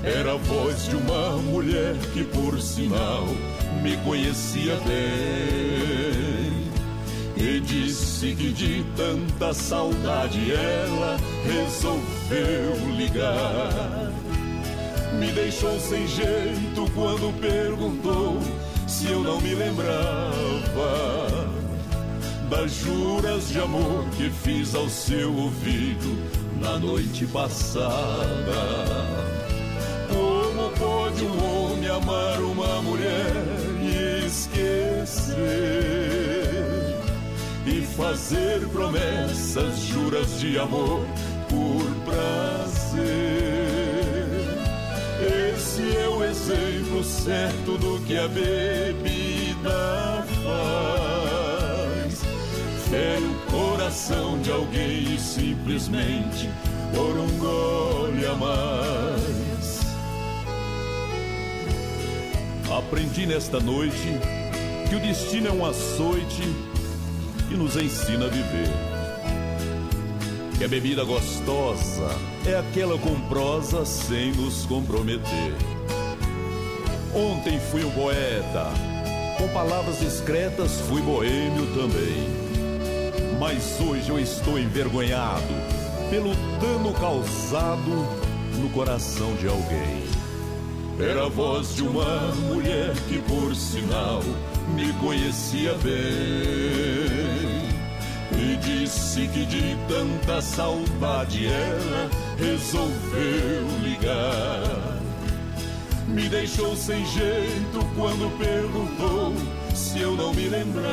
Era a voz de uma mulher que, por sinal, me conhecia bem. E disse que de tanta saudade ela resolveu ligar. Me deixou sem jeito quando perguntou se eu não me lembrava das juras de amor que fiz ao seu ouvido na noite passada. Como pode um homem amar uma mulher e esquecer? E fazer promessas, juras de amor por prazer. Exemplo certo do que a bebida faz. Fere o coração de alguém e simplesmente por um gole a mais. Aprendi nesta noite que o destino é um açoite que nos ensina a viver. Que a bebida gostosa é aquela com prosa sem nos comprometer. Ontem fui um poeta, com palavras discretas fui boêmio também. Mas hoje eu estou envergonhado pelo dano causado no coração de alguém. Era a voz de uma mulher que, por sinal, me conhecia bem. E disse que de tanta saudade ela resolveu ligar. Me deixou sem jeito quando perguntou se eu não me lembrava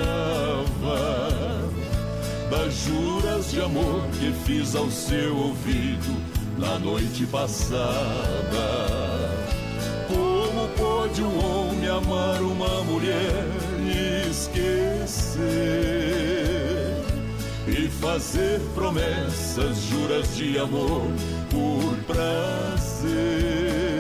das juras de amor que fiz ao seu ouvido na noite passada. Como pode um homem amar uma mulher e esquecer? E fazer promessas, juras de amor por prazer.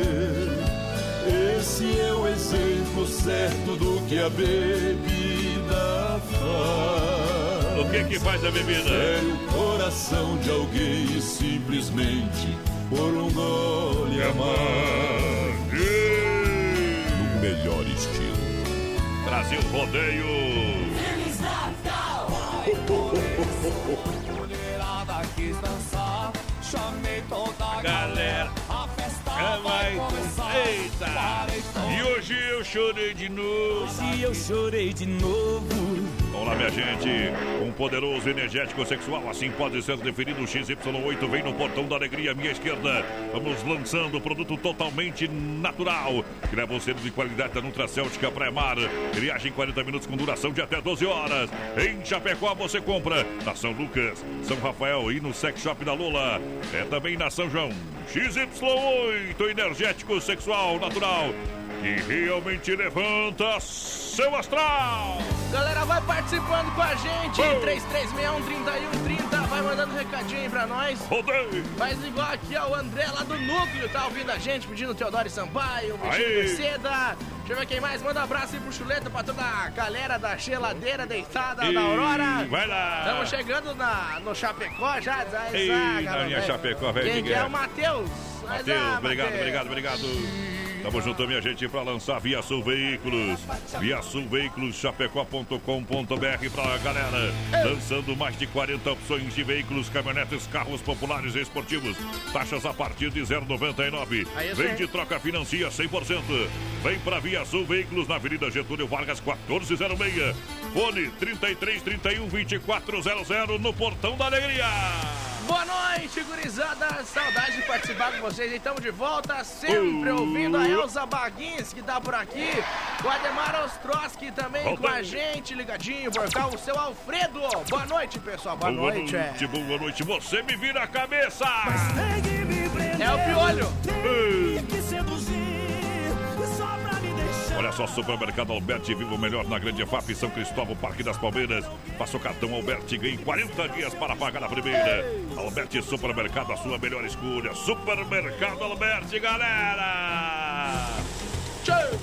Esse é o exemplo certo do que a bebida faz. O que que faz a bebida? Fere o coração de alguém e simplesmente por um gole a mais. No melhor estilo. Brasil Rodeio. Feliz Natal! Mulherada quis dançar, chamei toda a Galera, é. Eita! E hoje eu chorei de novo. Hoje eu chorei de novo. Vamos lá, minha gente. Um poderoso energético sexual, assim pode ser definido. O XY8 vem no portão da alegria minha esquerda. Vamos lançando o produto totalmente natural, que leva o selo de qualidade da Nutracêutica Pré-Mar. Ele age em 40 minutos com duração de até 12 horas. Em Chapecó você compra na São Lucas, São Rafael e no Sex Shop da Lula. É também na São João. XY8 energético sexual natural que realmente levanta seu astral. Galera, vai participando com a gente. Oh. 3361-3130. Vai mandando recadinho aí pra nós. Rodei. Faz igual aqui, ó. O André lá do Núcleo tá ouvindo a gente, pedindo Teodoro Sampaio, o Vitinho Aê. Merceda. Deixa eu ver quem mais. Manda um abraço aí pro Chuleta, pra toda a galera da geladeira deitada Ih, da Aurora. vai lá. Estamos chegando na, no Chapecó já. já Ei, na linha Chapecó, velho Quem que é o Matheus? Matheus, ah, obrigado, obrigado, obrigado. Tamo junto, minha gente, pra lançar Via Sul Veículos. Via Sul Veículos, chapecó.com.br pra galera. Lançando mais de 40 opções de veículos, caminhonetes, carros populares e esportivos. Taxas a partir de 0,99. Aí, Vem sim. de troca, financia 100%. Vem pra Via Sul Veículos na Avenida Getúlio Vargas, 1406. Fone 33 31 2400 no Portão da Alegria. Boa noite, gurizada. Saudade de participar com vocês. Estamos de volta, sempre ouvindo a Elza Baguins, que tá por aqui. O Ademar Ostroski também com a gente, ligadinho por cá. O seu Alfredo. Boa noite, pessoal. Boa, noite. é. boa noite. Você me vira a cabeça. É o piolho. que Olha só, Supermercado Alberti, viva o melhor na Grande FAP, São Cristóvão, Parque das Palmeiras. Faça o cartão Alberti e ganhe 40 dias para pagar a primeira. Alberti Supermercado, a sua melhor escolha. Supermercado Alberti, galera!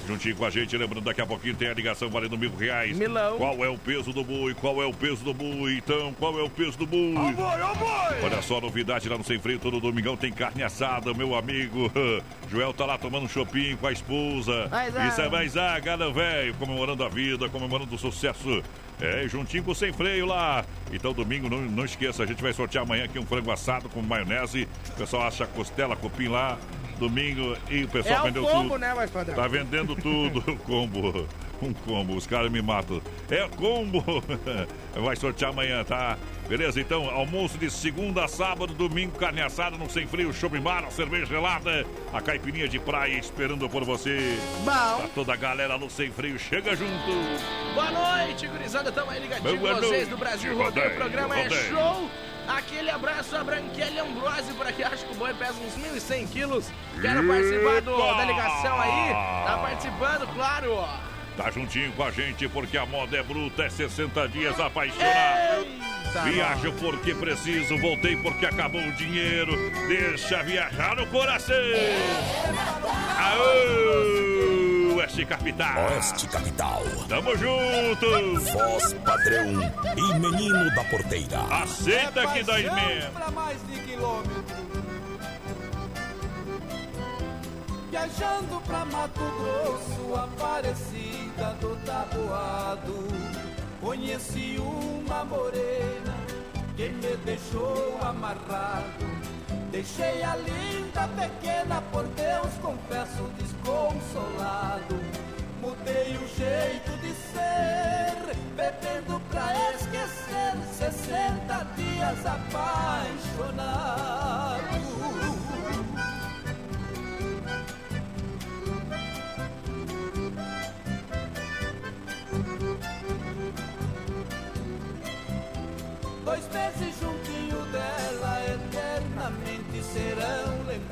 Juntinho com a gente, lembrando, daqui a pouquinho tem a ligação valendo mil reais. Milão. Qual é o peso do boi? Qual é o peso do boi? Então, qual é o peso do boi? Ó boi, ó boi! Olha só, novidade lá no Sem Freio, todo domingão tem carne assada, meu amigo. Joel tá lá tomando um chopinho com a esposa. Água. Isso é mais água, velho. Comemorando a vida, comemorando o sucesso. É, juntinho com o Sem Freio lá. Então, domingo, não, não esqueça, a gente vai sortear amanhã aqui um frango assado com maionese. O pessoal acha costela, cupim lá. Domingo e o pessoal É o vendeu combo, tudo. né, padrão? Tá vendendo tudo, o combo. Um combo, os caras me matam. É combo! Vai sortear amanhã, tá? Beleza? Então, almoço de segunda a sábado, domingo, carne assada no Sem Frio, shopping bar, cerveja gelada, a caipirinha de praia esperando por você. Bom. Pra toda a galera no Sem Frio, chega junto! Boa noite, gurizada. Tamo aí ligadinho com vocês do Brasil rodeio. O programa é rodeio. show. Aquele abraço a Branquelli Ambrose por aqui. Acho que o boi pesa uns 1.100 quilos. Quero participar do, da ligação aí. Tá participando, claro. Tá juntinho com a gente porque a moda é bruta, é 60 dias apaixonado. Viajo porque preciso, voltei porque acabou o dinheiro. Deixa viajar no coração. Aô, Oeste Capital. Oeste Capital. Tamo junto. Voz padrão e menino da porteira. Aceita que dói mesmo. Pra mais de quilômetro Viajando pra Mato Grosso Aparecida do Taboado Conheci uma morena Que me deixou amarrado Deixei a linda pequena Por Deus confesso desconsolado. Mudei o jeito de ser Bebendo pra esquecer 60 dias apaixonado. Dois meses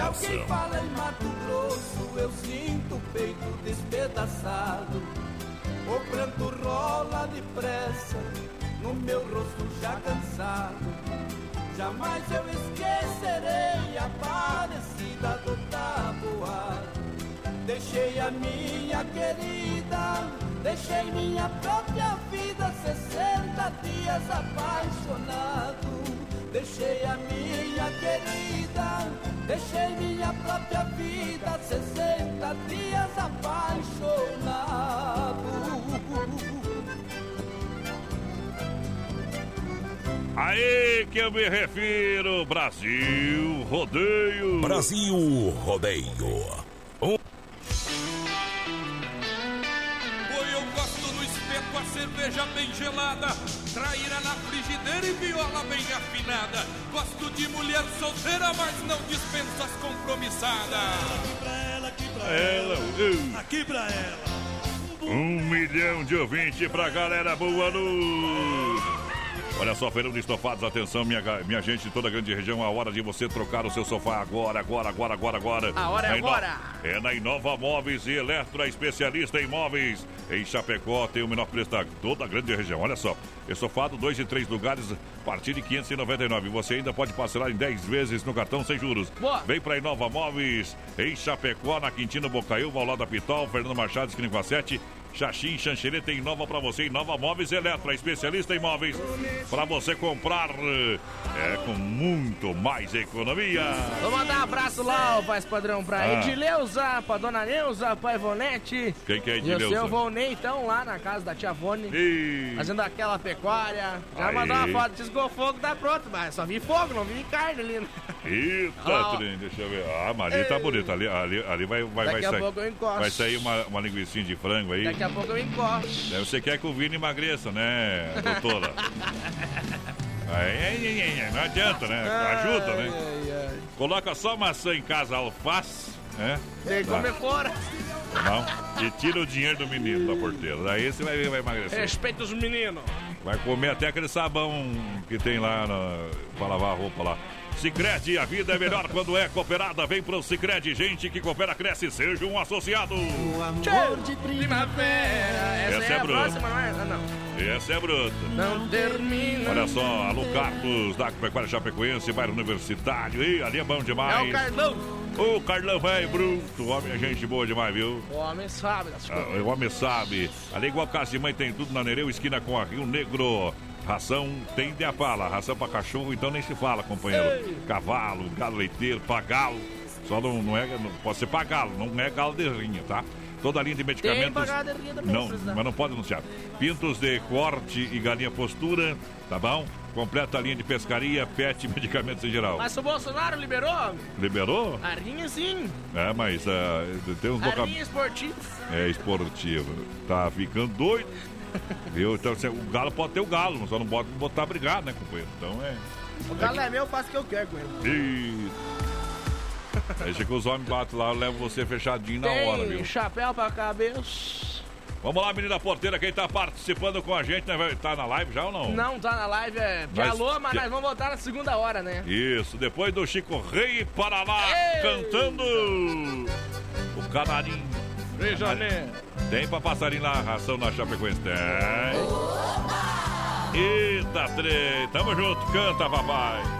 Se alguém fala em Mato Grosso, eu sinto o peito despedaçado. O pranto rola depressa, no meu rosto já cansado. Jamais eu esquecerei a parecida do tabuado. Deixei a minha querida, deixei minha própria vida, 60 dias apaixonado. Deixei a minha querida, deixei minha própria vida, 60 dias apaixonado. Aí que eu me refiro, Brasil Rodeio. Brasil Rodeio. Um Oi, eu gosto no espeto, a cerveja bem gelada, traíra na frigideira e viola bem afinada. Gosto de mulher solteira, mas não dispensa as compromissadas. Ela, uh, Aqui pra ela. um milhão de ouvintes pra galera, boa noite. Olha só, feirão de estofados, atenção, minha, minha gente de toda a grande região, a hora de você trocar o seu sofá agora, agora, agora, agora, agora. A hora é Ino- agora. É na Inova Móveis e Eletro, a especialista em móveis. Em Chapecó tem o menor preço da toda a grande região. Olha só, estofado, dois e três lugares, a partir de 599. Você ainda pode parcelar em 10 vezes no cartão sem juros. Boa. Vem pra Inova Móveis, em Chapecó, na Quintino Bocaiúva, ao lado da Pitol, Fernando Machado, esquina com a 7. Xaxim, Xanxerê tem nova pra você, Inova Móveis Eletro, a especialista em móveis. Pra você comprar é com muito mais economia. Vou mandar um abraço lá, ó, paz padrão, pra Ah. Edileuza, pra dona Neuza, pra Ivonete. Quem que é E o seu Edileuza? Volney, então, lá na casa da tia Vone. Ih. Fazendo aquela pecuária. Já Aí. mandou uma foto, desgou fogo, tá pronto, mas só vi fogo, não vi carne ali. né? Eita, trem, deixa eu ver. Ah, ali tá bonito. Ali, ali, ali vai, vai, Daqui vai a sair. pouco eu encosto. Vai sair uma, uma linguicinha de frango aí. Daqui a pouco eu encosto. Daí Você quer que o Vini emagreça, né, doutora? Aí, não adianta, né? Ajuda, né? Coloca só maçã em casa, alface, né? Tem que comer fora. Não. E tira o dinheiro do menino da porteira. Daí você vai ver, vai emagrecer. Respeita os meninos. Vai comer até aquele sabão que tem lá na, pra lavar a roupa lá. Sicredi, a vida é melhor quando é cooperada. Vem pro Sicredi, gente que coopera, cresce, seja um associado. Amor de primavera. Essa, Essa é, é a bruta. próxima, não é? Ah, não. Essa é bruta. Não termina. Olha só, alô Carlos, da Pecuária Chapecoense, bairro universitário. Ih, ali é bom demais. É o Carlão. Ô, Carlão, velho, bruto. Homem é gente boa demais, viu? O homem sabe das Ah, coisas. o homem sabe. Ali igual casa de mãe tem tudo na Nereu, esquina com a Rio Negro. Ração tem de a fala. Ração pra cachorro, então nem se fala, companheiro. Ei. Cavalo, galo leiteiro, pra galo. Só não, não é. Não, pode ser pra galo, não é galo de rinha, tá? Toda a linha de medicamentos. Também, Não, se precisar. mas não pode anunciar. Pintos de corte e galinha postura, tá bom? Completa a linha de pescaria, pet e medicamentos em geral. Mas o Bolsonaro liberou? Liberou? A rinha sim. É, mas ah, tem uns A vocab... rinha esportiva. É esportivo. Tá ficando doido. Viu? Então assim, o galo pode ter o galo, mas só não pode botar brigado, né, companheiro? Então é. O galo é meu, eu faço o que eu quero com ele. Deixa que os homens batem lá, eu levo você fechadinho na hora, Tem viu? chapéu pra cabeça. Vamos lá, menina porteira, quem tá participando com a gente, né? vai- Tá na live já ou não? Não tá na live, é alô, mas que- nós vamos voltar na segunda hora, né? Isso, depois do Chico Rei Paraná cantando o canarinho. Janeiro. Tem pra passarinho lá, ração na Chapecoense? Tem. Eita, trem. Tamo junto, canta, papai.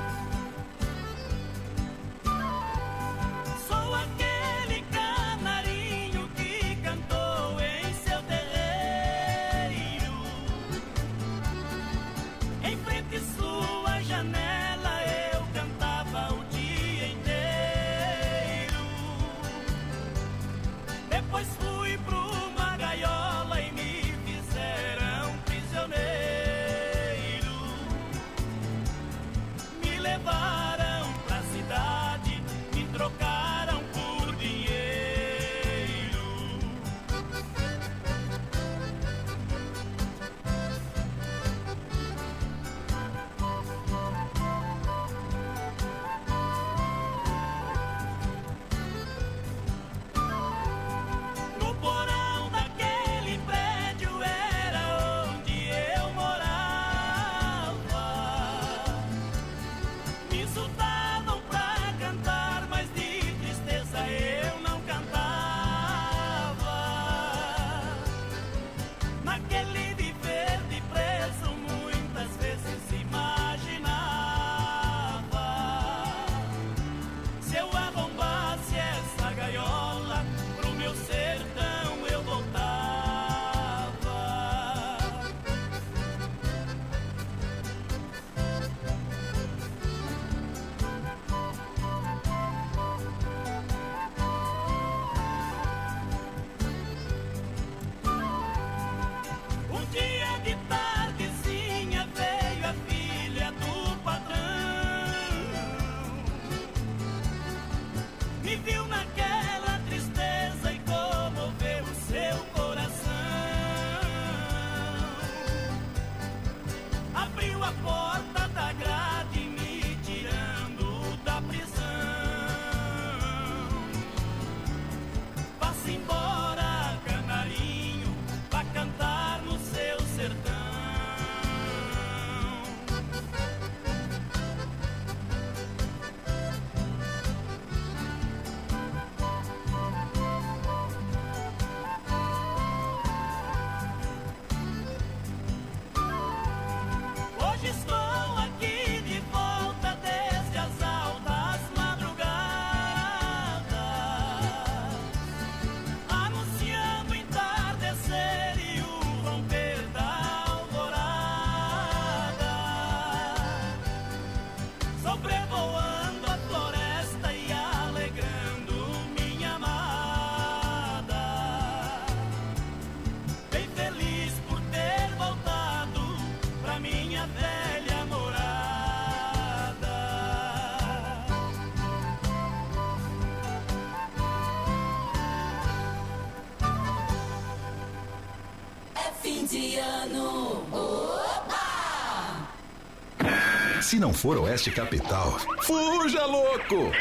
Se não for Oeste Capital, fuja louco!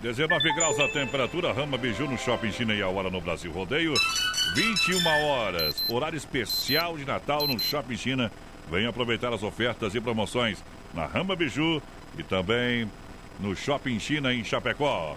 19 graus a temperatura, Rama Biju no Shopping China e a hora no Brasil Rodeio. 21 horas, horário especial de Natal no Shopping China. Venha aproveitar as ofertas e promoções na Rama Biju e também no Shopping China em Chapecó.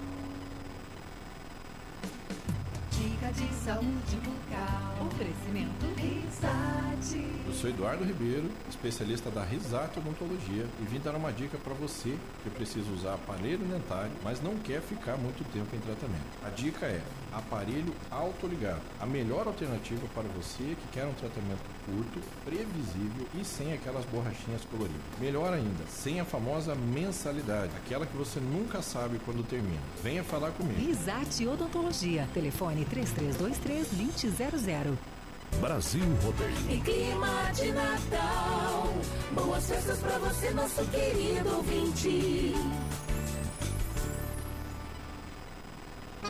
Dica de saúde bucal. Oferecimento Risate. Eu sou Eduardo Ribeiro, especialista da Risate Odontologia e vim dar uma dica para você que precisa usar aparelho dentário, mas não quer ficar muito tempo em tratamento. A dica é aparelho autoligado, a melhor alternativa para você que quer um tratamento curto, previsível e sem aquelas borrachinhas coloridas. Melhor ainda, sem a famosa mensalidade, aquela que você nunca sabe quando termina. Venha falar comigo. Risate Odontologia. Telefone 3323-2000. Brasil Rodeio. Em clima de Natal, boas festas pra você, nosso querido ouvinte.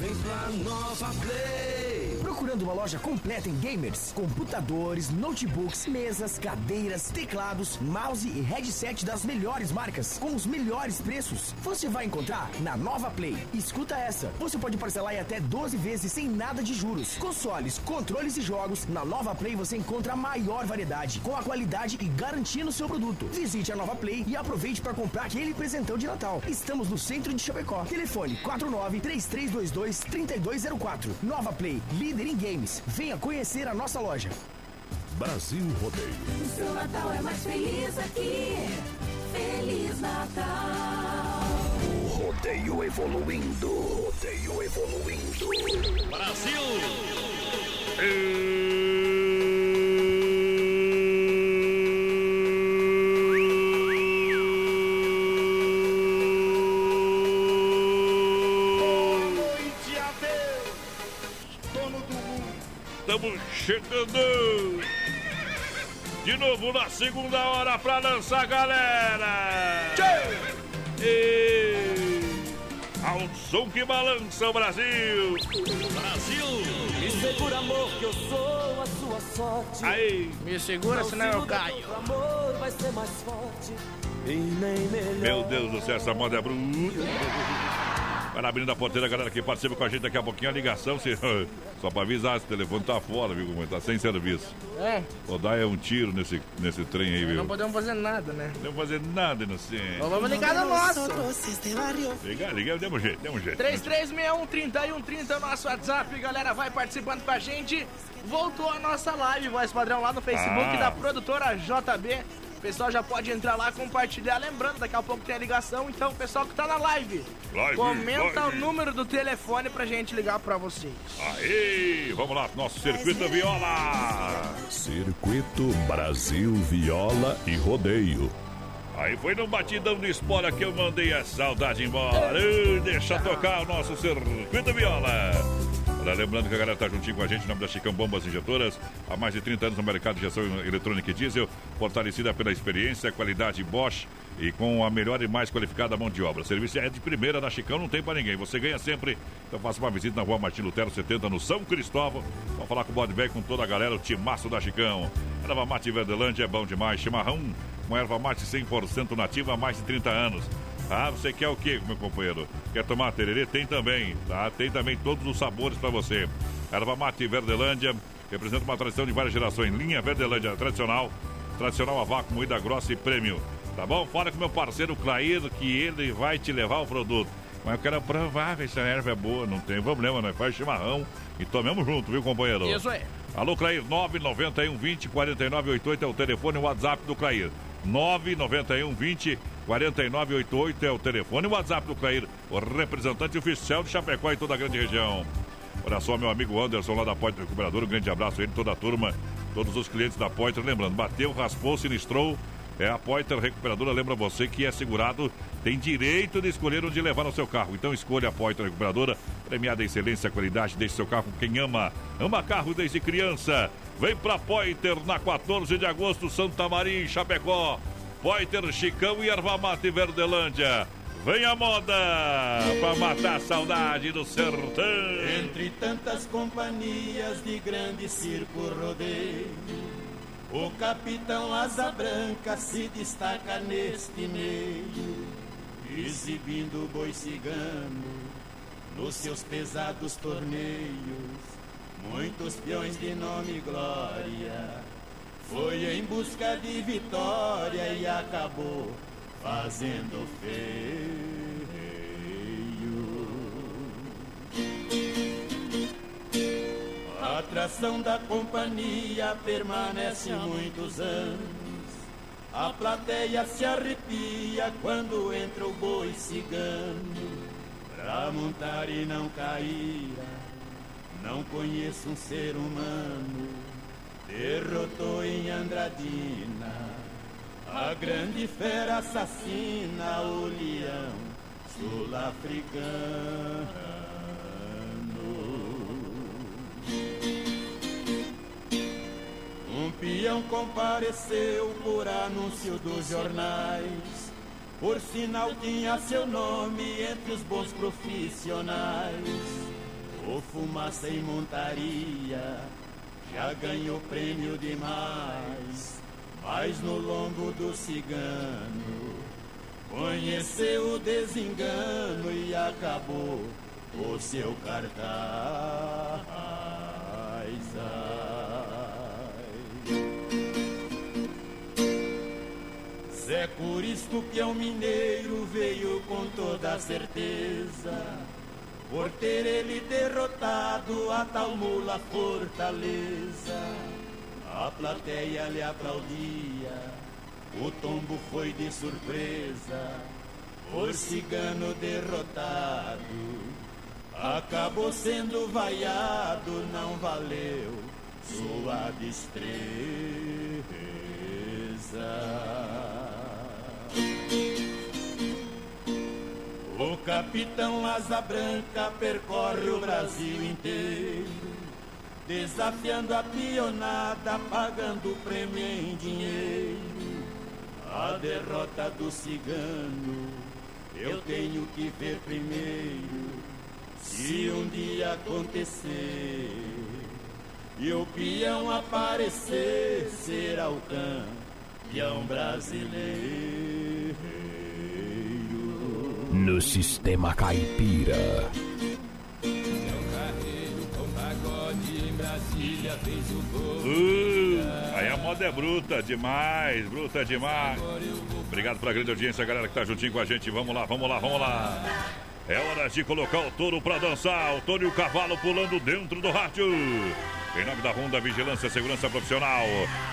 Vem pra Nova Play. Procurando uma loja completa em gamers, computadores, notebooks, mesas, cadeiras, teclados, mouse e headset das melhores marcas, com os melhores preços. Você vai encontrar na Nova Play. Escuta essa. Você pode parcelar em até 12 vezes sem nada de juros. Consoles, controles e jogos. Na Nova Play você encontra a maior variedade, com a qualidade e garantia no seu produto. Visite a Nova Play e aproveite para comprar aquele presentão de Natal. Estamos no centro de Chapecó. Telefone 49 3322 3204. Nova Play, líder em games. Venha conhecer a nossa loja. Brasil Rodeio. O seu Natal é mais feliz aqui. Feliz Natal! O rodeio evoluindo. Rodeio evoluindo. Brasil! noite chegando de novo na segunda hora pra lançar a galera. E... Ao som que balança o Brasil. Brasil! Me segura, amor, que eu sou a sua sorte. Aí! Me segura, senão eu caio. Amor vai ser mais forte e nem melhor. Meu Deus do céu, essa moda é bruta. Vai abrindo a porteira, galera que participa com a gente daqui a pouquinho a ligação. Se, só pra avisar, esse telefone tá fora, viu? como Tá sem serviço. É, dar é um tiro nesse, nesse trem aí, viu? não podemos fazer nada, né? Não fazer nada, inocente. Então vamos ligar no nosso. Liga, liga, demos um jeito, demos um jeito. 3361 3130 é o nosso WhatsApp, galera, vai participando com a gente. Voltou a nossa live, voz padrão, lá no Facebook Ah. da produtora JB. O pessoal já pode entrar lá, compartilhar. Lembrando, daqui a pouco tem a ligação. Então, o pessoal que tá na live, Live, comenta live. o número do telefone pra gente ligar pra vocês. Aí, vamos lá, nosso circuito viola. Circuito Brasil Viola e Rodeio. Aí foi no batidão de espora que eu mandei a saudade embora. Ei, deixa tocar o nosso circuito viola. Olha, lembrando que a galera tá juntinho com a gente, em nome da Chicão Bombas Injetoras, há mais de 30 anos no mercado de injeção eletrônica e diesel, fortalecida pela experiência, qualidade Bosch e com a melhor e mais qualificada mão de obra. O serviço é de primeira da Chicão, não tem para ninguém. Você ganha sempre. Então faça uma visita na rua Martin Lutero 70, no São Cristóvão. Vamos falar com o Bode com toda a galera, o timaço da Chicão. Erva Mate Verdelândia é bom demais. Chimarrão com erva mate 100% nativa há mais de 30 anos. Ah, você quer o quê, meu companheiro? Quer tomar tererê? Tem também, tá? Tem também todos os sabores para você. Erva mate Verdelândia representa uma tradição de várias gerações. Linha Verdelândia tradicional, tradicional a vácuo, moída grossa e prêmio. Tá bom? Fala com meu parceiro Clair que ele vai te levar o produto. Mas eu quero provar ver se a erva é boa. Não tem problema, né? Faz chimarrão e tomemos junto, viu, companheiro? Isso é. Alô, Clair, 991 20 4988 é o telefone e o WhatsApp do Clair. 991 20 4988 é o telefone e o WhatsApp do Clair, o representante oficial de Chapecó e toda a grande região. Olha só, meu amigo Anderson lá da Poitra Recuperadora, um grande abraço a ele, toda a turma, todos os clientes da Poitra. Lembrando, bateu, raspou, sinistrou, é a Poitra Recuperadora. Lembra você que é segurado, tem direito de escolher onde levar o seu carro. Então escolha a Poitra Recuperadora, premiada em excelência, qualidade, deixe seu carro quem ama. Ama carro desde criança. Vem pra Poiter na 14 de agosto, Santa Maria, em Chapecó. Poiter, Chicão e Ervamate Verdelândia. Vem a moda pra matar a saudade do sertão. Entre tantas companhias de grande circo rodeio, o capitão Asa Branca se destaca neste meio, exibindo o boi cigano nos seus pesados torneios. Muitos peões de nome e glória foi em busca de vitória e acabou fazendo feio. Atração da companhia permanece muitos anos. A plateia se arrepia quando entra o boi cigano. Pra montar e não cair, não conheço um ser humano. Derrotou em Andradina a grande fera assassina, o leão sul-africano. Um peão compareceu por anúncio dos jornais. Por sinal tinha seu nome entre os bons profissionais. O fumaça e montaria já ganhou prêmio demais. Mas no longo do cigano conheceu o desengano e acabou o seu cartaz. Zé Curisto, peão mineiro, veio com toda certeza. Por ter ele derrotado a tal mula fortaleza. A plateia lhe aplaudia, o tombo foi de surpresa. O cigano derrotado acabou sendo vaiado, não valeu sua destreza. O capitão Asa Branca percorre o Brasil inteiro desafiando a pionada, pagando prêmio em dinheiro. A derrota do cigano eu tenho que ver primeiro. Se um dia acontecer e o peão aparecer, será o campeão brasileiro. No sistema caipira. Uh, aí a moda é bruta demais, bruta demais. Obrigado pela grande audiência, galera que tá juntinho com a gente. Vamos lá, vamos lá, vamos lá. É hora de colocar o touro pra dançar. O touro e o cavalo pulando dentro do rádio. Em nome da Honda Vigilância e Segurança Profissional,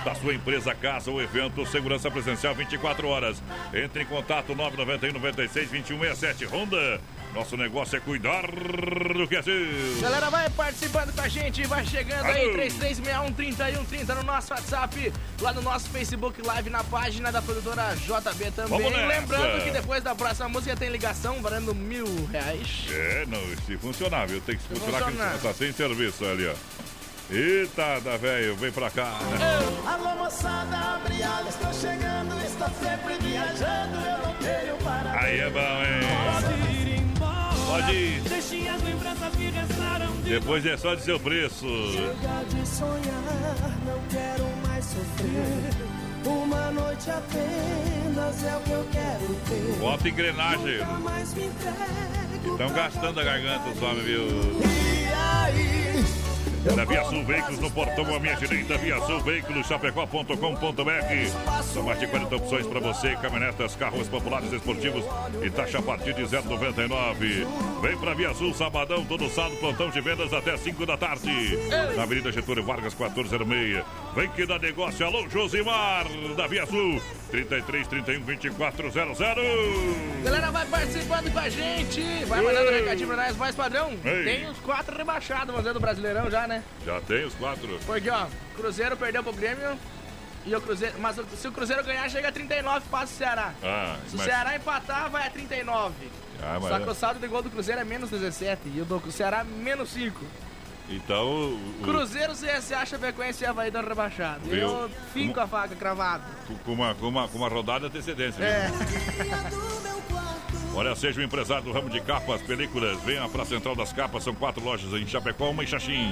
da sua empresa, casa ou evento, segurança presencial 24 horas. Entre em contato 991 96 2167 Honda. Nosso negócio é cuidar do que é seu. Galera, vai participando com a gente, vai chegando aí, Alô. 3361-3130 no nosso WhatsApp, lá no nosso Facebook Live, na página da produtora JB também. Lembrando que depois da próxima música tem ligação valendo mil reais. É, não, se funcionar, viu? Tem que Se funcionar que funcionar. tá sem serviço ali, ó. Eita, da velho, vem pra cá. Alô moçada, abre estou chegando, estou sempre viajando, eu não tenho para Aí é bom, hein? De Depois é só dizer o preço. Chega de sonhar, não quero mais sofrer. Uma noite apenas é o que eu quero ter. Bota engrenagem. Estão gastando a garganta os homens, viu? Da Via Sul Veículos no portão à minha direita, Via Sul Veículos, chapecó.com.br. São mais de 40 opções para você, caminhonetas, carros populares esportivos e taxa a partir de 0,99. Vem para Via Sul, sabadão, todo sábado, plantão de vendas até 5 da tarde. Na Avenida Getúlio Vargas, 1406. Vem que dá negócio, alô Josimar, da Via Sul, 33 31 2400. Galera, vai participando com a gente, vai mandando recadinho pra nós, mais padrão. Ei. Tem os quatro rebaixados, mas é do Brasileirão já, né? Já tem os quatro. Porque, ó, Cruzeiro perdeu pro Grêmio. E o Cruzeiro. Mas o- se o Cruzeiro ganhar, chega a 39, passa o Ceará. Ah, Se o mas- Ceará empatar, vai a 39. Ah, mas Só é- que o saldo de gol do Cruzeiro é menos 17 e o do Ceará menos 5. Então, Cruzeiro, CSA, Chapecoense e Havaí dão rebaixado. Viu? Eu fico com a faca cravada. com uma, com uma, com uma rodada de antecedência. É. Olha, seja um empresário do ramo de capas, películas, venha para a Central das Capas, são quatro lojas em Chapecó, uma em Xaxim.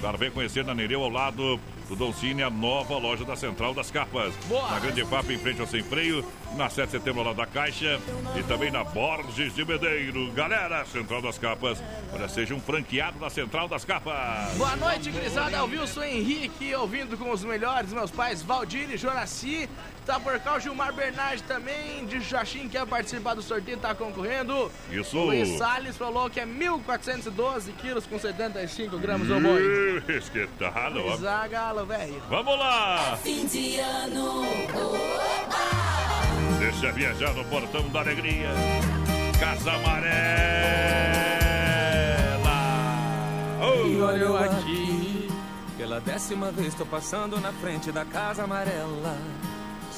Para ver conhecer na Nereu, ao lado do Don Cine, a nova loja da Central das Capas. Boa. Na Grande FAP, em frente ao Sem Freio, na 7 de setembro, lá da Caixa, e também na Borges de Medeiro. Galera, Central das Capas, olha, seja um franqueado da Central das Capas. Boa noite, grisada. O Wilson Henrique, ouvindo com os melhores, meus pais Valdir e Joraci. Tá por cá o Gilmar Bernardi também, de Xaxim, quer participar do sorteio, tá concorrendo. Isso. O Luiz Salles falou que é 1.412 quilos com 75 gramas do boi. Esquetado, ó. Zagalo, velho. Vamos lá! Fim de ano. Deixa viajar no portão da alegria. Casa Amarela. E olha eu aqui, pela décima vez tô passando na frente da casa amarela.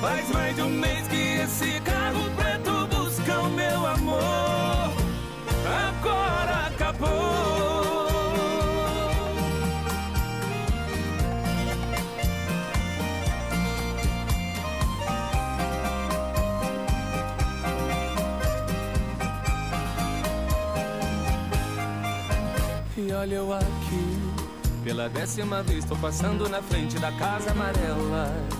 Faz mais de um mês que esse carro preto busca o meu amor. Agora acabou. E olha eu aqui, pela décima vez tô passando na frente da casa amarela.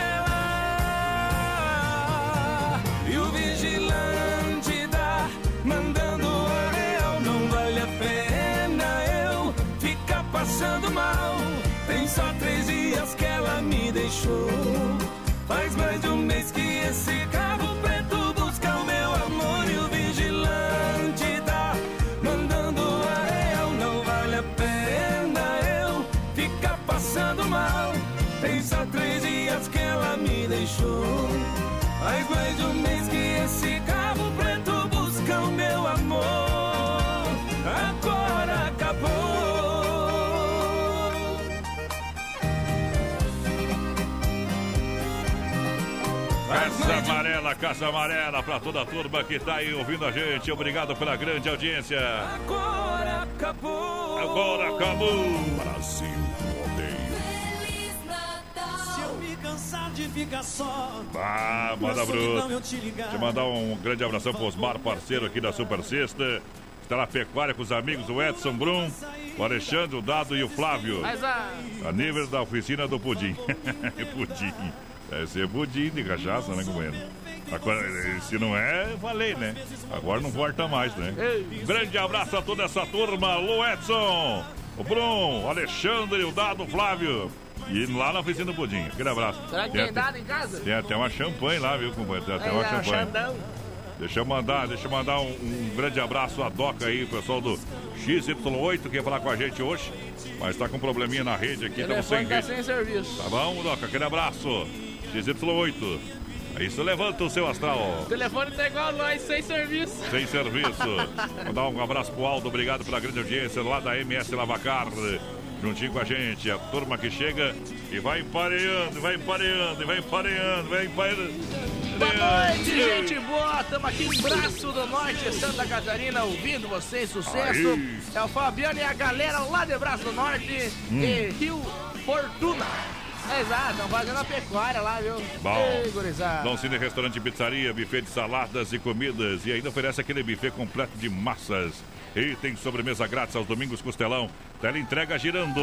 Dias Amarela, Casa Amarela, pra toda a turma que tá aí ouvindo a gente. Obrigado pela grande audiência. Agora acabou. Agora acabou. Brasil Rodeio. Se eu me cansar de ficar só. Ah, manda bruto. Deixa eu mandar um grande abração pro Osmar, parceiro aqui da Super Sexta. Está na pecuária com os amigos, o Edson Brum, o Alexandre, o Dado e o Flávio. Mas a. A nível da oficina do Pudim. pudim. Deve ser pudim de cachaça, né, companheiro? Agora, se não é, falei, né? Agora não volta mais, né? Grande abraço a toda essa turma. Alô, Edson, o Brum, o Alexandre, o Dado, o Flávio. E lá na oficina do Pudim. Aquele abraço. Será que Tem tem dado em casa? tem até uma champanhe lá, viu, companheiro? Tem até uma Aí, ó, champanhe. Xandão. Deixa eu mandar, deixa eu mandar um, um grande abraço à Doca aí, pessoal do XY8 que ia falar com a gente hoje, mas tá com um probleminha na rede aqui, estamos sem Telefone tá rede. sem serviço. Tá bom, Doca? Aquele abraço. XY8. É isso, levanta o seu astral. O telefone tá igual nós, sem serviço. Sem serviço. Mandar um abraço pro Aldo, obrigado pela grande audiência lá da MS Lavacar. Juntinho com a gente, a turma que chega e vai empareando, vai empareando, vai empareando, vai empareando. Boa noite, gente boa. Tamo aqui em Braço do Norte, Santa Catarina, ouvindo vocês, sucesso. Aí. É o Fabiano e a galera lá de Braço do Norte Hum. e Rio Fortuna. Exato, estão fazendo a pecuária lá, viu? Bom. Ei, gurizada. Dom Cine Restaurante Pizzaria, buffet de saladas e comidas. E ainda oferece aquele buffet completo de massas. E tem sobremesa grátis aos domingos costelão. Tela entrega girando.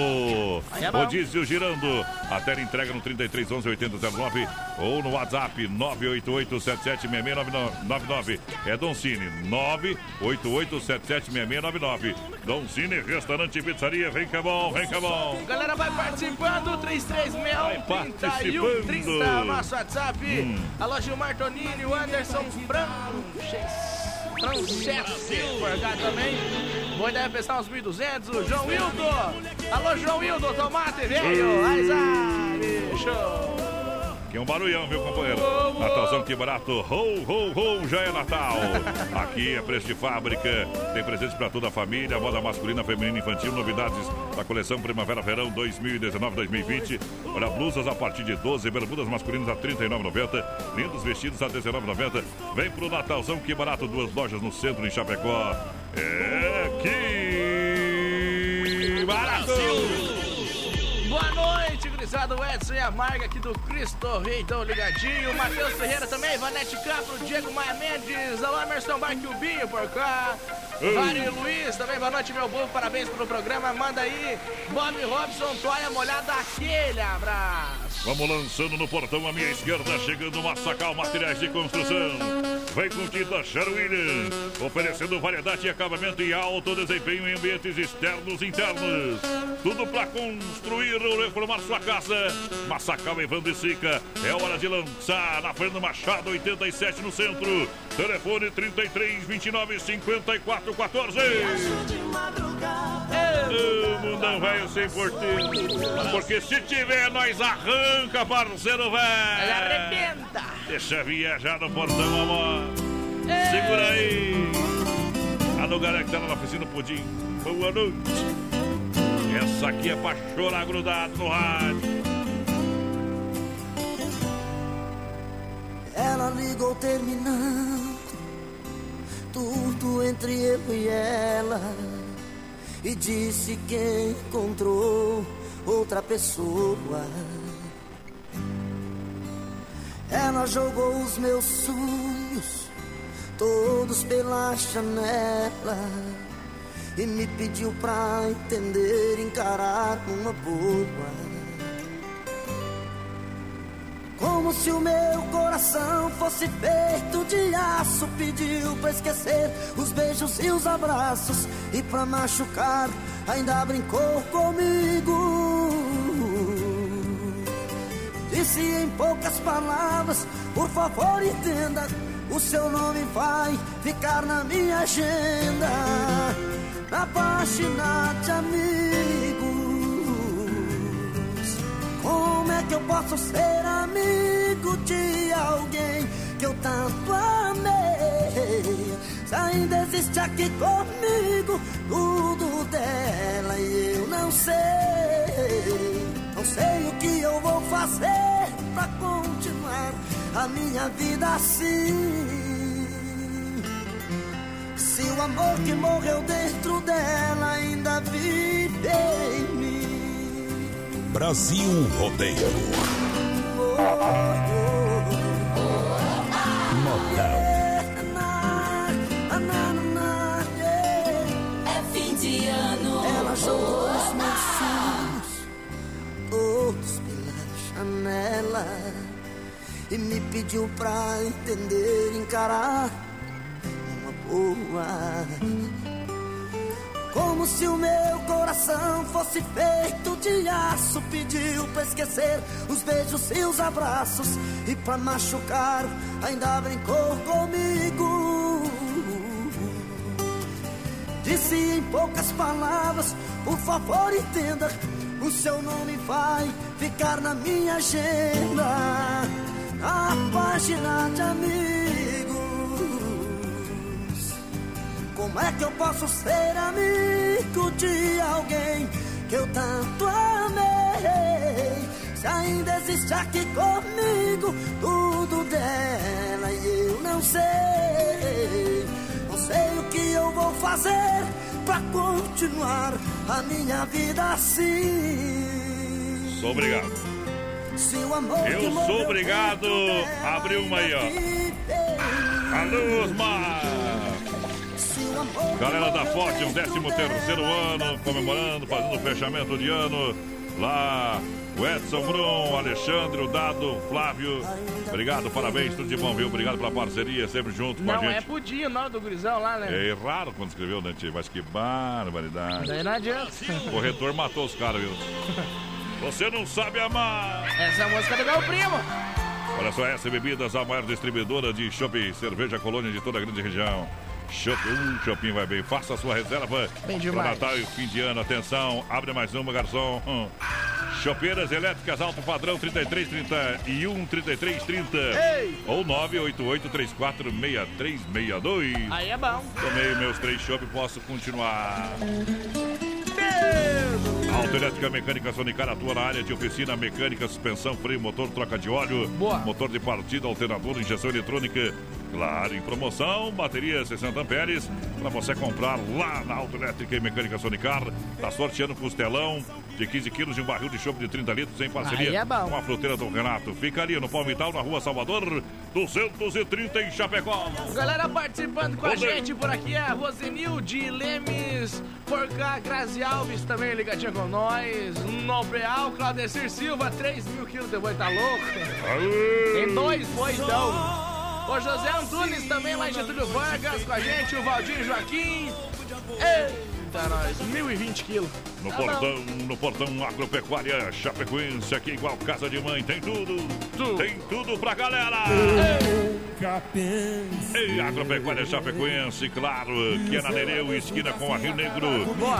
É. Rodízio girando. A tela entrega no 33 11 8009 ou no WhatsApp 988 776699. É Dom Cine 988 776699. Dom Cine Restaurante e Pizzaria. Vem que é bom, vem que é bom. Galera, vai participando, 336 31 participando. 30, o nosso WhatsApp. Hum. Alô, Gilmar Tonini, o Anderson Branches. Francesco, por cá também. Vou deve pensar uns 1.200. O João Wildo. Alô, João Wildo, tomate velho. Ah, bicho. É um barulhão, viu, companheiro? Natalzão, que barato. Ho, ho, ho, já é Natal. Aqui é preço de fábrica. Tem presentes para toda a família. Moda masculina, feminina, infantil. Novidades da coleção Primavera-Verão 2019-2020. Olha, blusas a partir de 12. Bermudas masculinas a R$ 39,90. Lindos vestidos a R$ 19,90. Vem pro Natalzão, que barato. Duas lojas no centro, em Chapecó. É que barato. Boa noite, gurizada. O Edson e a Marga aqui do Cristo Rei, ligadinho. Matheus Ferreira também, Vanete Capro, Diego Maia Mendes, alô Emerson Barquilbinho por cá. Mário Luiz também, boa noite, meu povo. Parabéns pelo programa. Manda aí, Bob Robson, toalha molhada, aquele abraço. Vamos lançando no portão à minha esquerda, chegando Massacal Materiais de Construção. Vem com tinta Sher Williams, oferecendo variedade e acabamento e alto desempenho em ambientes externos e internos. Tudo para construir ou reformar sua casa. Massacal Evandro e Sica, é hora de lançar na Fernando Machado 87 no centro. Telefone 33 29 54 14. Ô, mundão velho sem porteiro. Porque se tiver, nós arranca, parceiro velho. arrebenta. Deixa viajar no portão, amor. Segura aí. Alô, galera que tá na oficina Pudim. Boa noite. Essa aqui é pra chorar grudado no rádio. Ela ligou terminando tudo entre eu e ela e disse que encontrou outra pessoa. Ela jogou os meus sonhos todos pela janela e me pediu pra entender, encarar uma boa. Como se o meu coração fosse feito de aço. Pediu pra esquecer os beijos e os abraços. E pra machucar, ainda brincou comigo. Disse em poucas palavras: Por favor, entenda. O seu nome vai ficar na minha agenda. Na página de amigos. Como é que eu posso ser amigo de alguém que eu tanto amei? Se ainda existe aqui comigo tudo dela e eu não sei. Não sei o que eu vou fazer pra continuar a minha vida assim. Se o amor que morreu dentro dela ainda vive em mim. Brasil Rodeio. Modão. É fim de ano. Ela jogou os meus sonhos todos pela janela e me pediu pra entender, encarar uma boa. Como se o meu coração fosse feito de aço. Pediu pra esquecer os beijos e os abraços. E pra machucar, ainda brincou comigo. Disse em poucas palavras: Por favor, entenda. O seu nome vai ficar na minha agenda. A página de amigos. Como é que eu posso ser amigo de alguém que eu tanto amei? Se ainda existe aqui comigo tudo dela e eu não sei. Não sei o que eu vou fazer pra continuar a minha vida assim. Sou obrigado. Se o amor que Eu sou obrigado. Abriu uma aí, ó. Alô, Osmar. Galera da Forte, um 13 terceiro ano, comemorando, fazendo o fechamento de ano. Lá, o Edson Brum, o Alexandre, o Dado, Flávio. Obrigado, parabéns, tudo de bom, viu? Obrigado pela parceria, sempre junto com a Não, gente. é pudim o nome do gurizão lá, né? É raro quando escreveu, né, tio? Mas que barbaridade. Daí não adianta. O corretor matou os caras, viu? Você não sabe amar. Essa é música do meu primo. Olha só, essa Bebidas, a maior distribuidora de shopping, cerveja colônia de toda a grande região. Shopping, uh, shopping vai bem. Faça a sua reserva Bem para demais. Natal e fim de ano. Atenção, abre mais uma, garçom. Hum. Chopeiras elétricas alto padrão 3331 3330 Ei! ou 988 34 6362. Aí é bom. Tomei meus três chopp, posso continuar. Autoelétrica Mecânica Sonicar atua na área de oficina mecânica, suspensão, freio, motor, troca de óleo, motor de partida, alternador, injeção eletrônica. Claro, em promoção, bateria 60 amperes, para você comprar lá na Autoelétrica e Mecânica Sonicar. Tá sorteando costelão de 15 quilos e um barril de chope de 30 litros em parceria é com a fruteira do Renato. Fica ali no Palmital, na rua Salvador, 230 em Chapecó. Galera participando com a Rodeio. gente por aqui é a Rosenilde Lemes, por cá, Grazi Alves também ligadinha com nós, Nobreal, Claudecir Silva, 3 mil quilos de boi, tá louco? Tem dois boi então. O José Antunes também lá em Getúlio Vargas com a gente, o Valdir Joaquim. Eita, nós, 1.020 quilos. No Tá portão, no portão Agropecuária Chapecoense, aqui igual casa de mãe, tem tudo, tem tudo pra galera. Ei, Agropecuária Chapecoense, claro, que é na Nereu, esquina com a Rio Negro.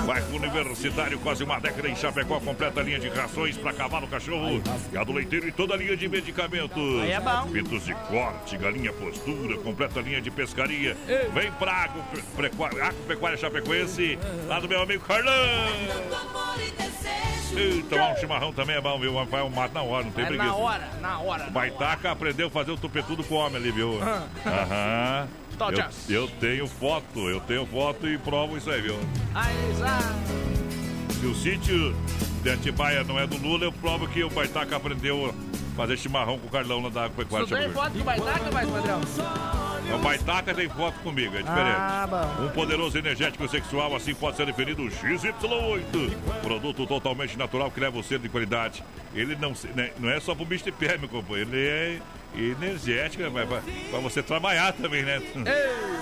Bairro Universitário, quase uma década em Chapecó, completa linha de rações pra cavalo, cachorro, gado leiteiro e toda a linha de medicamentos. Aí é bom. Pitos de corte, galinha postura, completa linha de pescaria. Vem pra Agropecuária, Agropecuária Chapecoense, lá do meu amigo Carlão. E tomar um chimarrão também é bom, viu? Vai um mato na hora, não tem É preguiça. na hora, na hora. O Baitaca aprendeu a fazer o tupetudo com o homem ali, viu? Aham. Eu, eu tenho foto, eu tenho foto e provo isso aí, viu? Se o sítio de Atibaia não é do Lula, eu provo que o Baitaca aprendeu a fazer chimarrão com o Carlão lá da Agropecuária. Tu tem foto do Baitaca, mais padrão? O Baitaca tem foto comigo, é diferente. Ah. Um poderoso energético sexual, assim pode ser definido o XY8. Produto totalmente natural que leva o selo de qualidade. Ele não, né, não é só pro bicho de pé, meu companheiro. Ele é energético, pra, pra você trabalhar também, né?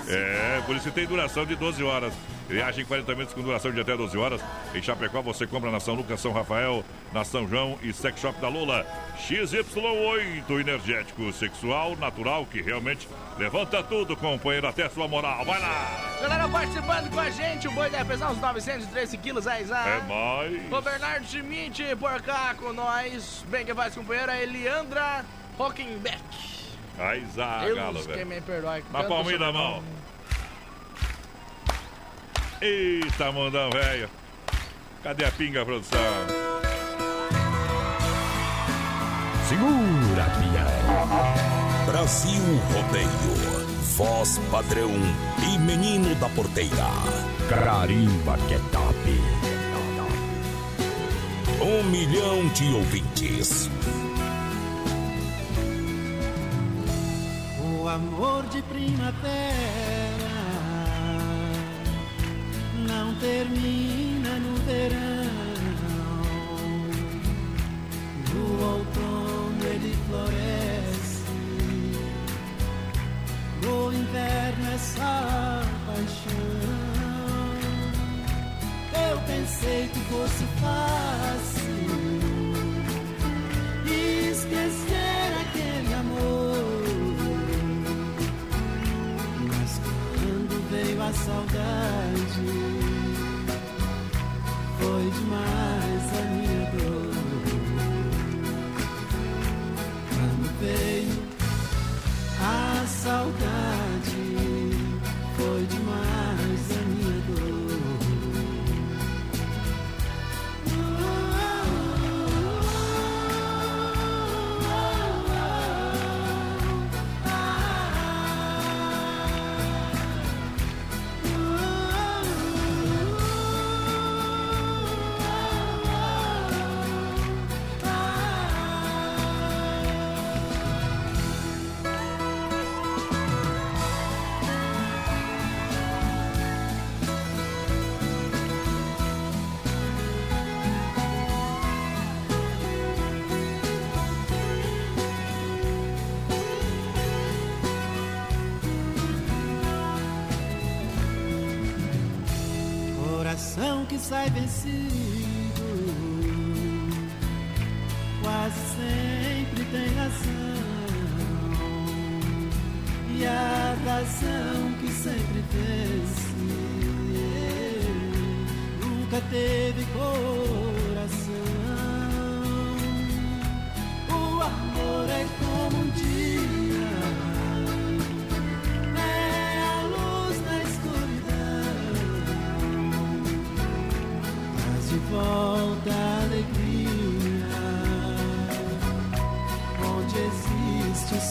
É, por isso que tem duração de 12 horas. Ele age em 40 minutos com duração de até 12 horas. Em Chapecó você compra na São Lucas, São Rafael, na São João e Sex Shop da Lula. XY8, energético, sexual, natural, que realmente levanta tudo, companheiro, até sua moral. Vai lá! Galera participando com a gente, o boi deve pesar uns 913 quilos, aí. É nóis! O Bernardo Schmidt por cá com nós. Bem que faz companheira, a Eliandra Hockenbeck. Aí, Deus, quem velho. me perdoe. Na palminha da mão. Eita, mundão, velho. Cadê a pinga, produção? Segura, Pia. Brasil Rodeio. Voz padrão e menino da porteira. Carimba que é top. Um milhão de ouvintes. O amor de primavera não termina no verão. No outono ele floresce. No inverno é paixão. Eu pensei que fosse fácil esquecer veio a saudade, foi demais a minha dor. Quando veio a saudade,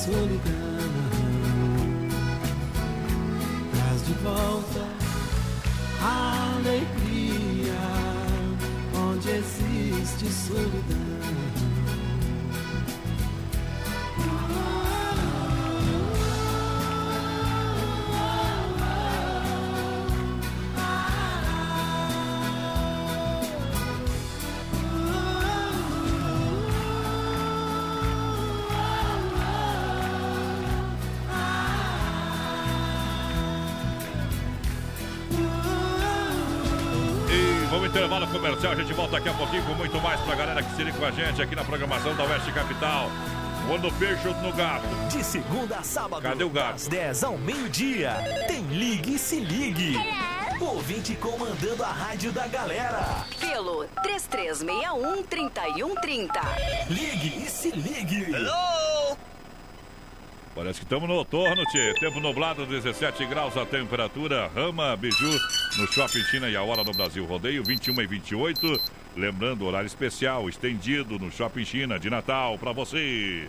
solidão. Traz de volta a alegria onde existe solidão. Intervalo comercial, a gente volta daqui a pouquinho com muito mais pra galera que se liga com a gente aqui na programação da Oeste Capital. Quando peixe no gato. De segunda a sábado. Cadê o gato? Das 10 ao meio-dia. Tem Ligue e Se Ligue. Ouvinte comandando a rádio da galera. Pelo 3361-3130. Ligue e Se Ligue. Parece que estamos no outono, tchê. Tempo nublado, 17 graus a temperatura. Rama, Biju, no Shopping China e a hora no Brasil. Rodeio 21 e 28. Lembrando, horário especial, estendido no Shopping China de Natal para você.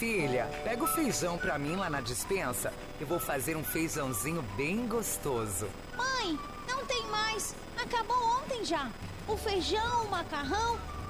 Filha, pega o feijão pra mim lá na dispensa. Eu vou fazer um feijãozinho bem gostoso. Mãe, não tem mais. Acabou ontem já. O feijão, o macarrão,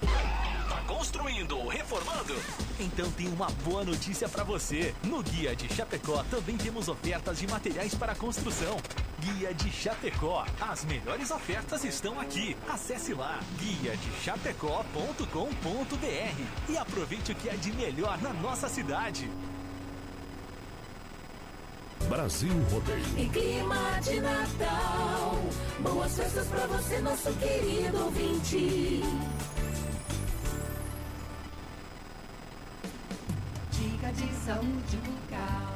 Tá construindo ou reformando? Então tem uma boa notícia para você. No Guia de Chapecó também temos ofertas de materiais para construção. Guia de Chapecó. As melhores ofertas estão aqui. Acesse lá guia de chapecó.com.br e aproveite o que é de melhor na nossa cidade. Brasil Rodeio. Em clima de Natal, boas festas pra você, nosso querido ouvinte. Dica de saúde bucal.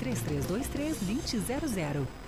3323-2000.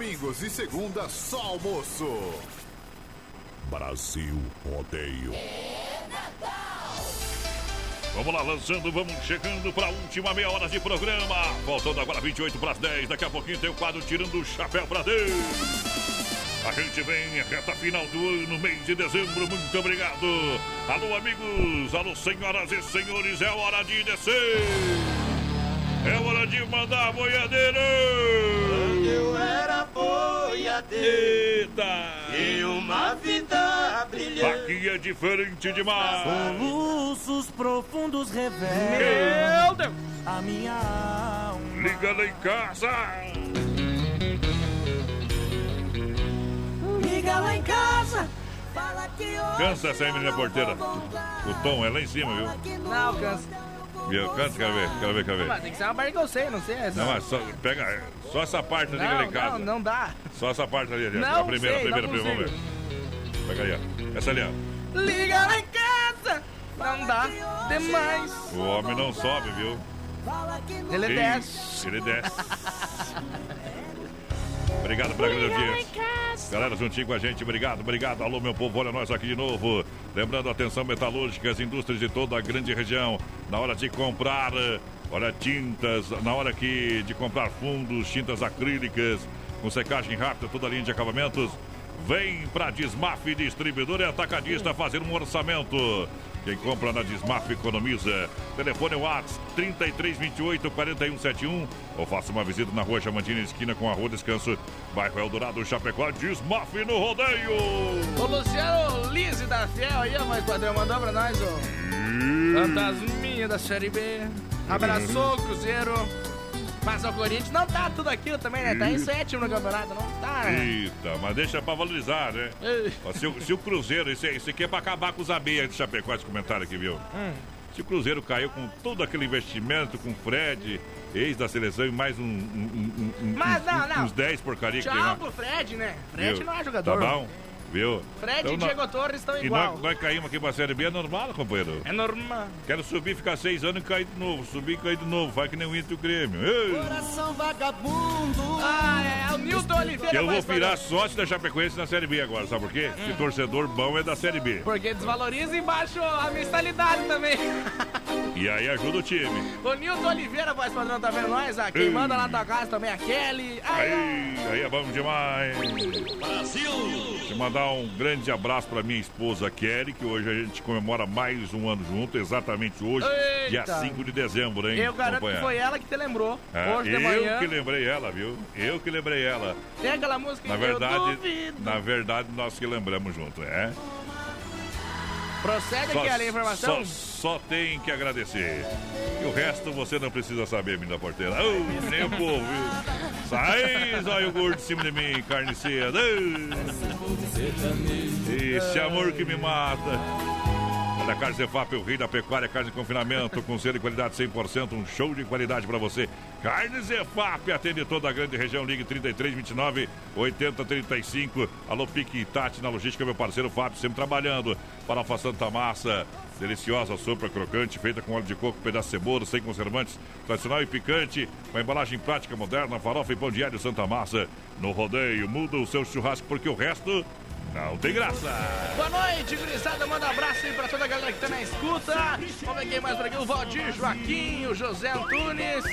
Domingos e segunda só almoço. Brasil Rodeio. Vamos lá, lançando, vamos chegando para a última meia hora de programa. Faltando agora 28 para as 10. Daqui a pouquinho tem o quadro Tirando o Chapéu para Deus. A gente vem, reta final do ano, mês de dezembro. Muito obrigado. Alô, amigos. Alô, senhoras e senhores. É hora de descer. É hora de mandar boiadeiro. Quando eu era boiadeiro Eita! E uma vida brilhante Aqui é diferente demais. Soluços profundos revelam Meu Deus! A minha alma Liga lá em casa. Liga lá em casa Fala que hoje Cansa essa aí, menina porteira. O tom é lá em cima, viu? Não, cansa. Viu? Canta, quero ver, quero ver, quero ver. Mas tem que ser uma parte que eu sei, não sei essa. Não, mas só, pega só essa parte ali em casa. não, não dá. Só essa parte ali, ali. Não a primeira, sei, a primeira, a primeira, vamos ver. Pega ali, ó. Essa ali, ó. Liga lá em casa! Não dá demais. O homem não sobe, viu? Ele desce. Ele desce. Obrigado pela grande audiência. Galera, juntinho com a gente, obrigado, obrigado. Alô, meu povo, olha nós aqui de novo. Lembrando, atenção metalúrgica, as indústrias de toda a grande região. Na hora de comprar, eh, olha, tintas, na hora que de comprar fundos, tintas acrílicas, com secagem rápida, toda a linha de acabamentos. Vem pra Desmaf Distribuidor e Atacadista fazer um orçamento. Quem compra na Desmaf economiza. Telefone WhatsApp 3328 4171 ou faça uma visita na rua Chamantina, esquina com a Rua Descanso, bairro Eldorado, Chapecó, Desmaf no rodeio. O Luciano Lise da Fiel aí, ó, mais padrão, mandou pra nós, ó. Fantasminha da Série B. Abraçou o Cruzeiro. Mas o Corinthians não tá tudo aquilo também, né? Tá em sétimo no campeonato, não tá, né? Eita, mas deixa pra valorizar, né? Ó, se, o, se o Cruzeiro, isso, isso aqui é pra acabar com os abelhas de Chapecó, esse comentário aqui, viu? Hum. Se o Cruzeiro caiu com todo aquele investimento, com o Fred, ex da seleção e mais um, um- um- um- Mas uns- não, não. uns 10 porcaria que tem Tchau lá. pro Fred, né? Fred Viu? não é jogador. Tá bom, viu? Fred Então, e nós- Diego Torres estão E igual. nós, nós caímos aqui pra Série B, é normal, companheiro. É normal. Quero subir, ficar seis anos e cair de novo. Subir e cair de novo. Faz que nem o Inter e o Grêmio. Ei! Coração vagabundo Ah, é o Nilton Oliveira. Que eu vou virar sócio da Chapecoense na Série B agora, sabe por quê? Que torcedor bom é da Série B. Porque desvaloriza e baixa a mensalidade também. E aí ajuda o time. O Nilton Oliveira, voz padrão, tá vendo nós? Ah, quem Ei. manda lá da casa também é a Kelly. Ai. Aí, aí é bom demais. Brasil! Deixa eu mandar mandar um grande abraço para minha esposa Kelly, que hoje a gente comemora mais um ano junto, exatamente hoje, dia Eita. 5 de dezembro, hein? Eu garanto que foi ela que te lembrou. É, Hoje de eu manhã. que lembrei ela, viu? Eu que lembrei ela. Tem aquela música Na Eu verdade, na verdade, nós que lembramos junto, é? Procede Só, aqui a informação. só, só tem que agradecer. E o resto você não precisa saber, menina porteira. Oh, nem o povo, viu? Sai, zóio gordo de cima de mim, carne cedo. Esse amor que me mata. Olha, Carne Zefap, o rei da pecuária, carne de confinamento, com selo de qualidade 100%, um show de qualidade para você. Carne Zefap, atende toda a grande região, ligue 33, 29, 80, 35. Alô, Pique e Tati na logística, meu parceiro Fábio, sempre trabalhando. Farofa Santa Massa, deliciosa, sopa crocante, feita com óleo de coco, pedaço de cebola, sem conservantes, tradicional e picante, uma embalagem prática, moderna, farofa e pão diário Santa Massa. No rodeio, muda o seu churrasco, porque o resto não tem graça. Boa noite, gurizada. Manda um abraço aí pra toda a galera que tá na escuta. Vamos ver quem mais por aqui. O Valdir Joaquim, o José Antunes.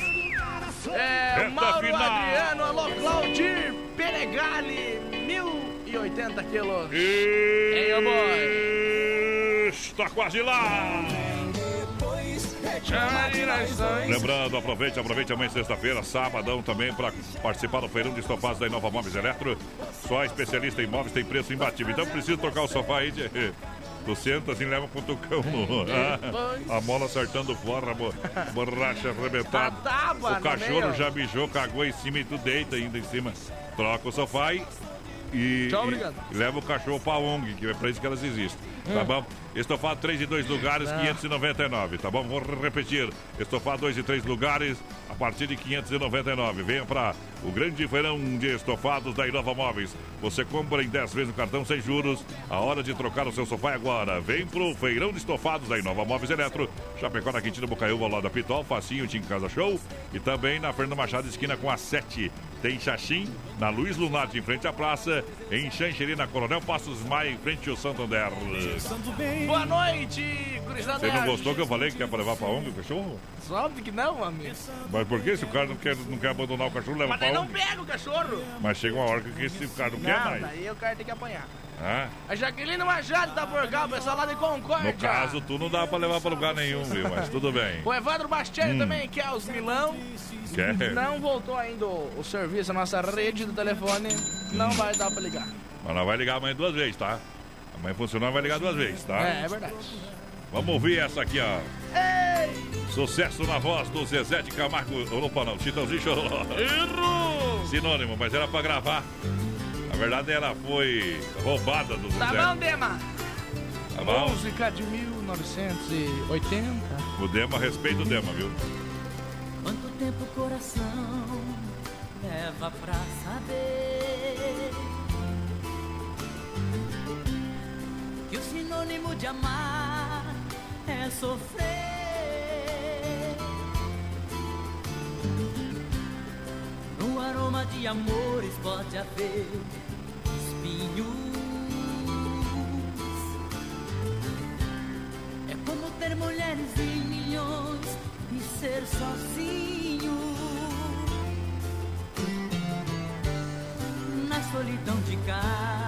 É, Reta Mauro final. Adriano, alô Claudir Penegali, 1080 quilos. Hey, ô boy. Está quase lá. Lembrando, aproveite, aproveite amanhã, sexta-feira, sabadão também, para participar do feirão de estofados da Inova Móveis Eletro. Só especialista em móveis tem preço imbatível. Então precisa trocar o sofá aí de. Tu senta assim, leva com o tucão no. Ah, a mola acertando fora, borracha arrebentada. Tábua O no cachorro já mijou, cagou em cima e tu deita ainda em cima. Troca o sofá e. Tchau, e leva o cachorro pra ONG, que é pra isso que elas existem. Tá Hum. bom? Estofado 3 e 2 lugares, Ah. 599, tá bom? Vou repetir. Estofado 2 e 3 lugares, a partir de 599. Venha para o grande feirão de estofados da Inova Móveis. Você compra em 10 vezes no cartão sem juros. A hora de trocar o seu sofá é agora. Vem pro feirão de estofados da Inova Móveis Eletro. Chapecó na Quintina Bocaiúva, lado da Pitol, Facinho, Tim Casa Show. E também na Fernanda Machado, esquina com a 7. Tem Xaxim, na Luiz Lunardi, em frente à praça. Em Xanxerê, na Coronel Passos Maia, em frente ao Santander. Boa noite, gurizada. Você não gostou que eu falei que pra levar pra ONG o cachorro? Óbvio que não, amigo. Mas por que? Se o cara não quer, não quer abandonar o cachorro, leva Mas pra daí não pega o cachorro. Mas chega uma hora que esse cara não, quer Não, mais. daí o cara tem que apanhar. Ah, A Jaqueline Machado tá por cá, o pessoal lá de Concórdia. no caso, tu não dá pra levar pra lugar nenhum, viu? Mas tudo bem. O Evandro Bastiani Hum. também, que é os Milão. Quer? Não voltou ainda o, o serviço, a nossa rede do telefone. Não vai dar pra ligar. Mas nós vai ligar amanhã duas vezes, tá? Amanhã funcionando vai ligar duas vezes, tá? É, é verdade. Vamos ouvir essa aqui, ó. Sucesso na voz do Zezé de Camargo. Opa, não, Chitãozinho Chororó. Errou! Sinônimo, mas era pra gravar. Na verdade, ela foi roubada do Zezé. Tá bom, Dema? Tá bom? Música de 1980. O Dema, respeita o Dema, viu? Quanto tempo o coração leva pra saber que o sinônimo de amar é sofrer? No aroma de amores pode haver espinhos. É como ter mulheres em milhões e ser sozinho. Na solidão de casa,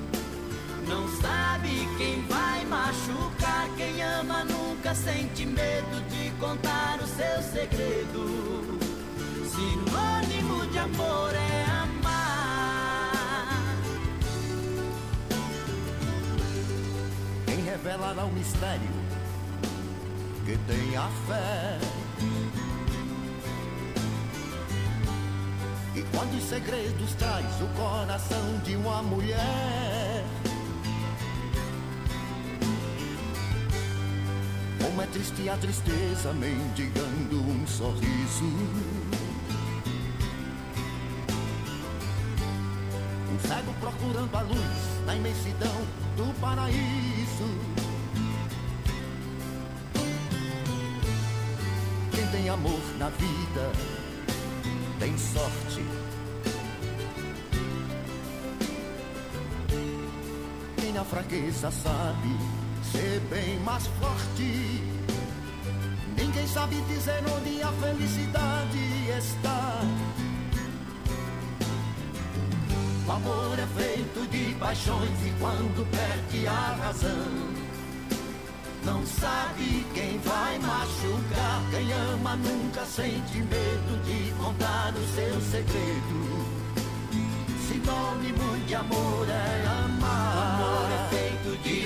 não sabe quem vai machucar. Quem ama nunca sente medo de contar o seu segredo. Sinônimo de amor é amar. Quem revelará o mistério que tem a fé? E quantos segredos traz o coração de uma mulher? Como é triste a tristeza mendigando um sorriso. Um cego procurando a luz na imensidão do paraíso. amor na vida tem sorte. Quem na fraqueza sabe ser bem mais forte. Ninguém sabe dizer onde a felicidade está. O amor é feito de paixões e quando perde a razão. Não sabe quem vai machucar. Quem ama nunca sente medo de contar o seu segredo. Sinônimo de amor é amar.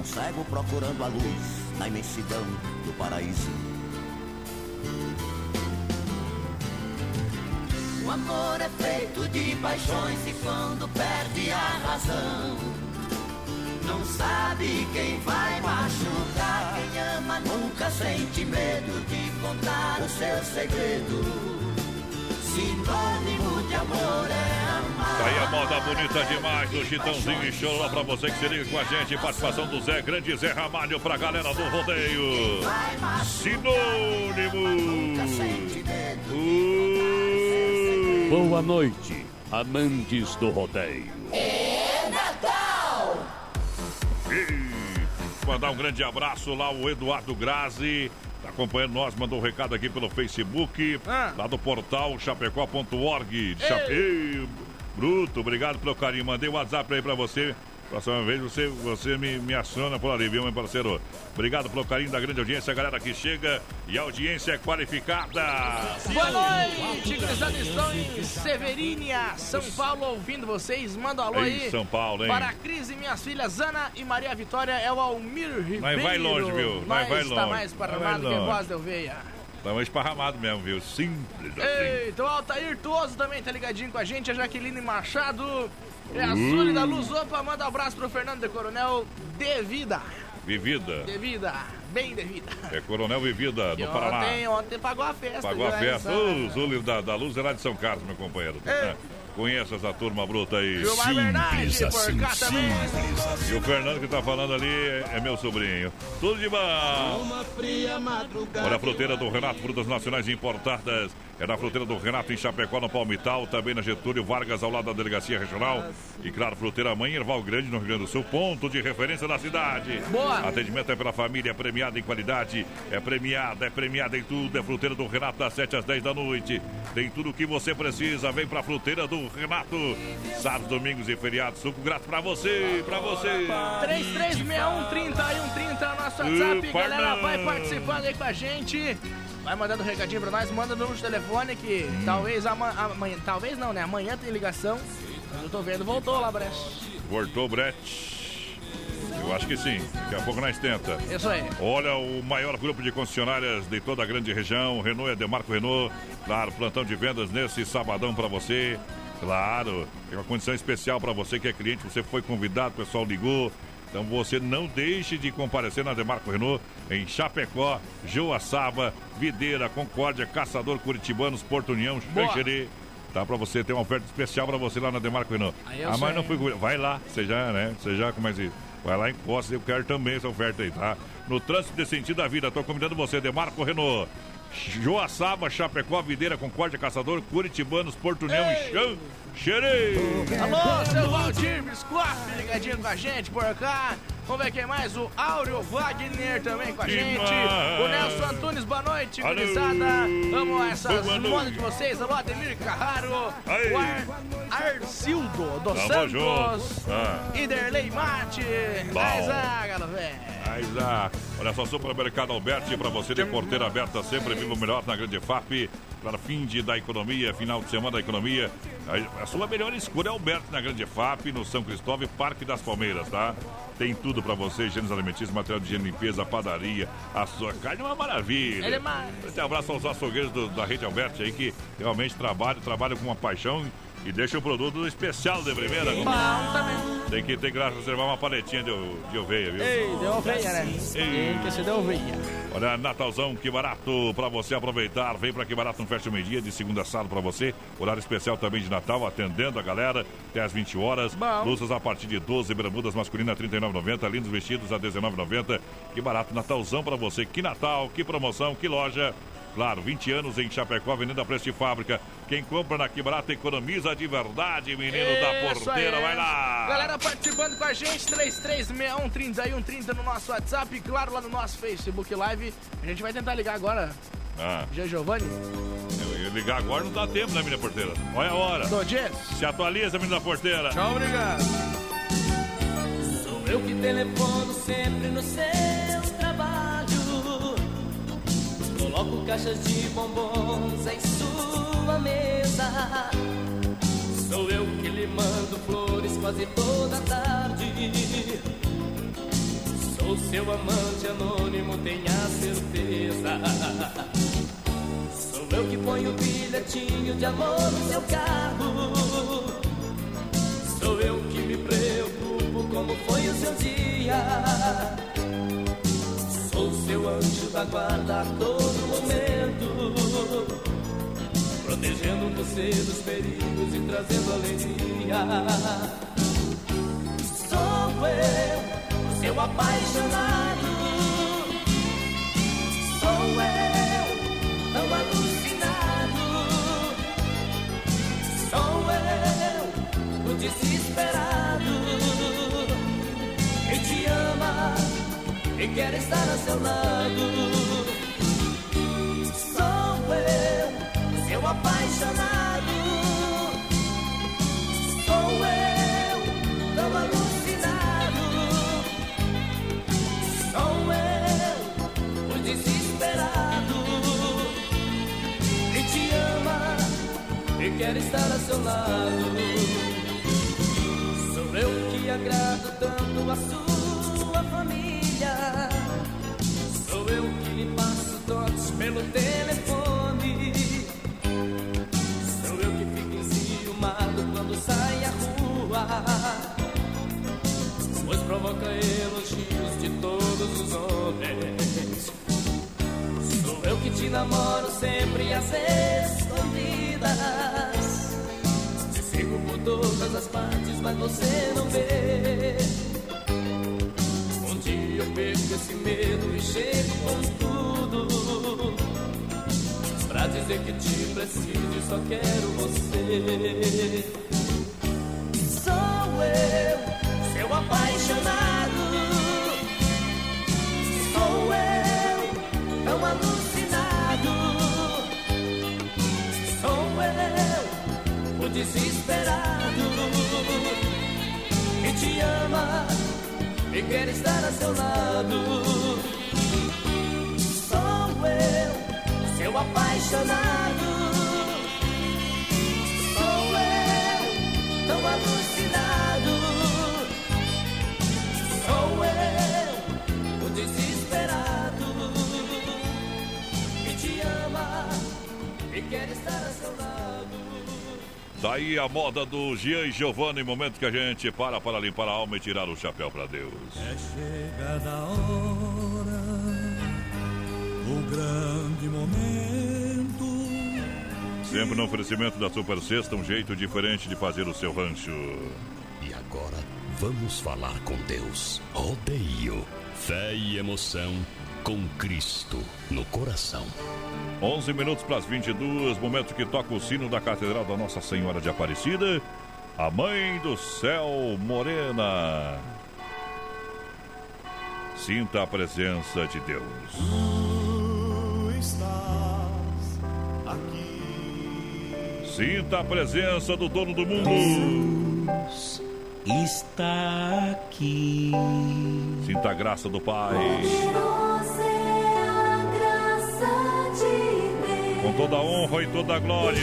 Um cego procurando a luz na imensidão do paraíso. O amor é feito de paixões e quando perde a razão. Não sabe quem vai machucar. Quem ama nunca sente medo de contar o seu segredo. Sinônimo de amor é. Tá aí a moda bonita demais do Chitãozinho e Show lá pra você que se liga com a gente. Participação do Zé Grande Zé Ramalho pra galera do rodeio. Sinônimo. Boa noite, amantes do rodeio. E mandar um grande abraço lá o Eduardo Grazi. Tá acompanhando nós, mandou um recado aqui pelo Facebook, lá do portal chapecó.org. Chape... Bruto, obrigado pelo carinho. Mandei o WhatsApp aí pra você. Próxima vez você, você me, me aciona por ali, viu, meu parceiro? Obrigado pelo carinho da grande audiência, a galera que chega e a audiência é qualificada. Boa noite, gurizada. Estou em Severínia, São Paulo, ouvindo vocês. Manda um alô Ei, aí. São Paulo, hein? Para a Cris e minhas filhas Ana e Maria Vitória, é o Almir Ribeiro. Mas vai longe, viu? Mas vai longe. mais Mas vai parramado que voz de oveia. Tamo esparramado mesmo, viu? Simples assim. Eita, o Altair Tuoso também tá ligadinho com a gente, a Jaqueline Machado. É a. Sully da Luz Opa, manda um abraço pro Fernando de Coronel de vida. Vivida. De vida, bem de vida. É Coronel Vivida, do Paraná. Ontem, ontem pagou a festa. Pagou a festa. Ô, Zúlio da, da Luz é lá de São Carlos, meu companheiro. É. Conheço essa turma bruta aí. Bernardi, por assim, cá também. E o Fernando que tá falando ali é, é meu sobrinho. Tudo de bom. Uma fria madrugada. Olha a fruteira do Renato, frutas nacionais importadas. É na fruteira do Renato, em Chapecó, no Palmital. Também na Getúlio Vargas, ao lado da Delegacia Regional. E claro, fruteira Mãe, Erval Grande, no Rio Grande do Sul. Ponto de referência da cidade. Boa. Atendimento é pela família, é premiada em qualidade. É premiada, é premiada em tudo. É fruteira do Renato, das 7 às 10 da noite. Tem tudo o que você precisa. Vem pra fruteira do Renato. Sábados, domingos e feriados. Suco grato pra você, pra você. 336130 e 130 é o nosso WhatsApp. Galera, vai participando aí com a gente. Vai mandando um recadinho pra nós, manda no número de telefone que talvez ama- amanhã. Talvez não, né? Amanhã tem ligação. Mas eu tô vendo, voltou lá, Brecht. Voltou, Brett. Eu acho que sim. Daqui a pouco nós tenta. Isso aí. Olha, o maior grupo de concessionárias de toda a grande região, Renault é Demarco Renault. Claro, plantão de vendas nesse sabadão para você. Claro, tem uma condição especial para você que é cliente, você foi convidado, o pessoal ligou. Então você não deixe de comparecer na Demarco Renault em Chapecó, Joaçaba, Videira, Concórdia, Caçador, Curitibanos, Porto União. Xanxerê. Tá para você, tem uma oferta especial para você lá na Demarco Renault. Eu Ah, mas não fui. Vai lá, você já, né? Você já, como é que Vai lá em Costa, eu quero também essa oferta aí, tá? No trânsito de sentido da vida, tô convidando você, Demarco Renault. Joaçaba, Chapecó, Videira, Concórdia, Caçador, Curitibanos, Porto União e Chão. Xerei! Alô, seu Valdir Biscoff, ligadinho com a gente por cá. Vamos ver quem mais? O Áureo Wagner também com a gente. O Nelson Antunes, boa noite, gurizada. Amo essas modas de vocês. Alô, Ademir Carraro. Aí. O Ar Arcildo dos Santos. Ah. Iderley Mate. Mais ágalo, velho. Mas, ah, olha só, Supermercado Alberti, para você de porteira aberta sempre, viva o melhor na Grande FAP, para fim de, da economia, final de semana da economia. A, a sua melhor escolha é Alberti na Grande FAP, no São Cristóvão, Parque das Palmeiras, tá? Tem tudo para você, higienes alimentícios, material de higiene limpeza, padaria, a sua carne é uma maravilha. Ele é mais. Um abraço aos açougueiros do- da rede Alberti aí, que realmente trabalham, trabalham com uma paixão e deixam o produto especial de primeira. Bom também. Tem que ter que reservar uma paletinha de, de oveia, viu? Ei, deu oveia, né? Ei. Tem que ser deu oveia. Olha, Natalzão, que barato pra você aproveitar. Vem pra que barato no Fecha Meio-Dia, de segunda a sábado pra você. Horário especial também de Natal, atendendo a galera até às 20 horas. Blusas a partir de 12, bermudas masculina 39,90, lindos vestidos a 19,90. Que barato, Natalzão pra você. Que Natal, que promoção, que loja. Claro, 20 anos em Chapecó, Avenida Preço de Fábrica. Quem compra na Que Barato economiza de verdade, menino da Isso porteira. aí. Vai lá! Galera participando com a gente, 3361-3130 no nosso WhatsApp e claro lá no nosso Facebook Live. A gente vai tentar ligar agora. Ah, Giovanni. eu ia ligar agora, não dá tempo, né, menina porteira? Olha a hora. Do Jess. Se atualiza, menina porteira. Tchau, obrigado. Sou eu que telefono sempre no seu Coloco caixas de bombons em sua mesa. Sou eu que lhe mando flores quase toda tarde. Sou seu amante anônimo, tenha certeza. Sou eu que ponho bilhetinho de amor no seu carro. Sou eu que me preocupo como foi o seu dia. Seu anjo da guarda a todo momento. Protegendo você dos perigos e trazendo alegria. Sou eu, seu apaixonado. Sou eu, tão alucinado. Sou eu, o desesperado. E quer estar ao seu lado. Sou eu, seu apaixonado. Sou eu, tão alucinado. Sou eu, o desesperado. Quem te ama e quer estar ao seu lado. Sou eu que agrado tanto a sua família. Sou eu que lhe passo toques pelo telefone. Sou eu que fico enciumado quando sai à rua. Pois provoca elogios de todos os homens. Sou eu que te namoro sempre às escondidas. Te sigo por todas as partes, mas você não vê. Eu perco esse medo e chego com tudo. Pra dizer que te preciso e só quero você. Sou eu, seu apaixonado. Sou eu, tão alucinado. Sou eu, o desesperado. Que te ama e quer estar a seu lado. Sou eu, seu apaixonado. Sou eu, tão alucinado. Sou eu, o desesperado. Que te ama e quer estar a seu lado. Daí a moda do Gian e Giovanni, momento que a gente para para limpar a alma e tirar o chapéu para Deus. É chegada a hora, o grande momento. Sempre no oferecimento da Super Sexta, um jeito diferente de fazer o seu rancho. E agora vamos falar com Deus. Rodeio, fé e emoção com Cristo no coração. 11 minutos para as 22, momento que toca o sino da Catedral da Nossa Senhora de Aparecida, a Mãe do Céu Morena. Sinta a presença de Deus. Tu estás aqui. Sinta a presença do dono do mundo. Deus está aqui. Sinta a graça do Pai. Com toda a honra e toda a glória.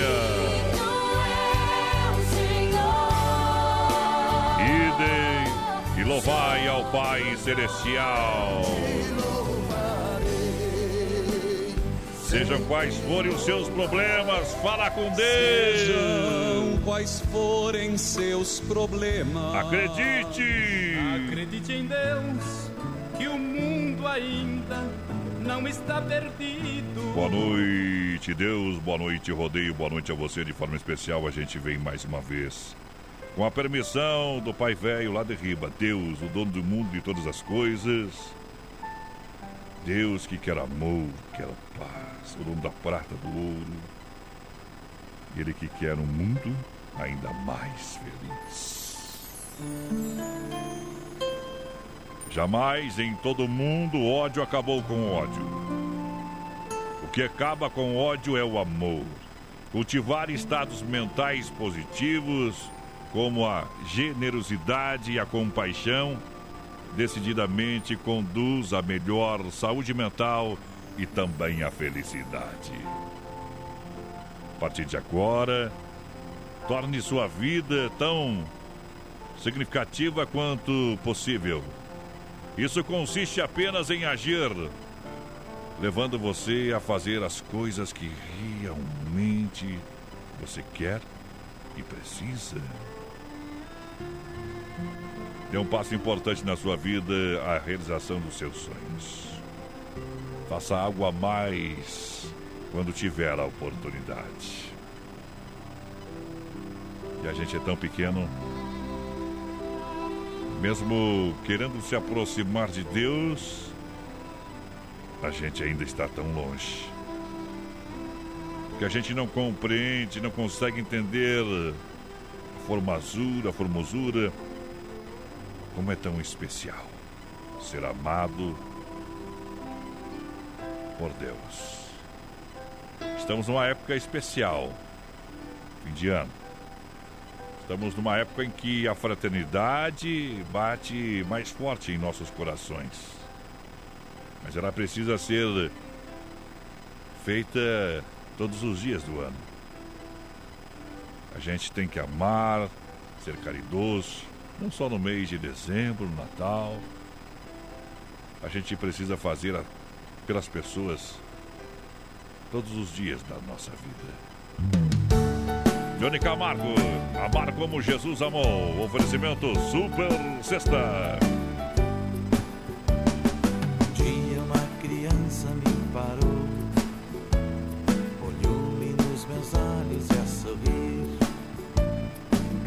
Idem e louvai ao Pai Celestial. Sejam quais forem os seus problemas, fala com Deus. Sejam quais forem seus problemas. Acredite. Acredite em Deus, que o mundo ainda não está perdido. Boa noite, Deus. Boa noite, rodeio. Boa noite a você. De forma especial, a gente vem mais uma vez. Com a permissão do Pai Velho lá de riba, Deus, o dono do mundo e todas as coisas. Deus que quer amor, quer paz, o dono da prata, do ouro. Ele que quer um mundo ainda mais feliz. Jamais em todo mundo o ódio acabou com o ódio. O que acaba com o ódio é o amor. Cultivar estados mentais positivos, como a generosidade e a compaixão, decididamente conduz a melhor saúde mental e também a felicidade. A partir de agora, torne sua vida tão significativa quanto possível. Isso consiste apenas em agir, levando você a fazer as coisas que realmente você quer e precisa. Dê um passo importante na sua vida a realização dos seus sonhos. Faça algo a mais quando tiver a oportunidade. E a gente é tão pequeno, mesmo querendo se aproximar de Deus, a gente ainda está tão longe. Que a gente não compreende, não consegue entender a formosura, a formosura, como é tão especial ser amado por Deus. Estamos numa época especial, fim de ano. Estamos numa época em que a fraternidade bate mais forte em nossos corações. Mas ela precisa ser feita todos os dias do ano. A gente tem que amar, ser caridoso, não só no mês de dezembro, no Natal. A gente precisa fazer pelas pessoas todos os dias da nossa vida. Johnny Camargo, amar como Jesus amou. Oferecimento Super Sexta. Um dia uma criança me parou, olhou-me nos meus olhos e a sorrir,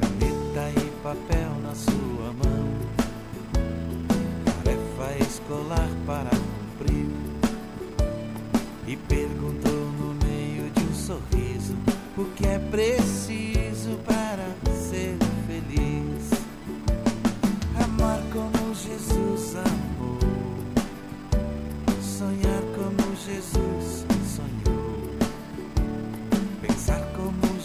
caneta e papel na sua mão, tarefa escolar para cumprir, e perguntou no meio de um sorriso o que é preciso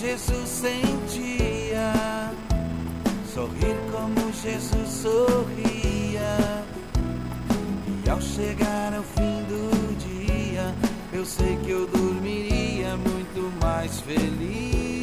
Jesus sentia sorrir como Jesus sorria. E ao chegar ao fim do dia, eu sei que eu dormiria muito mais feliz.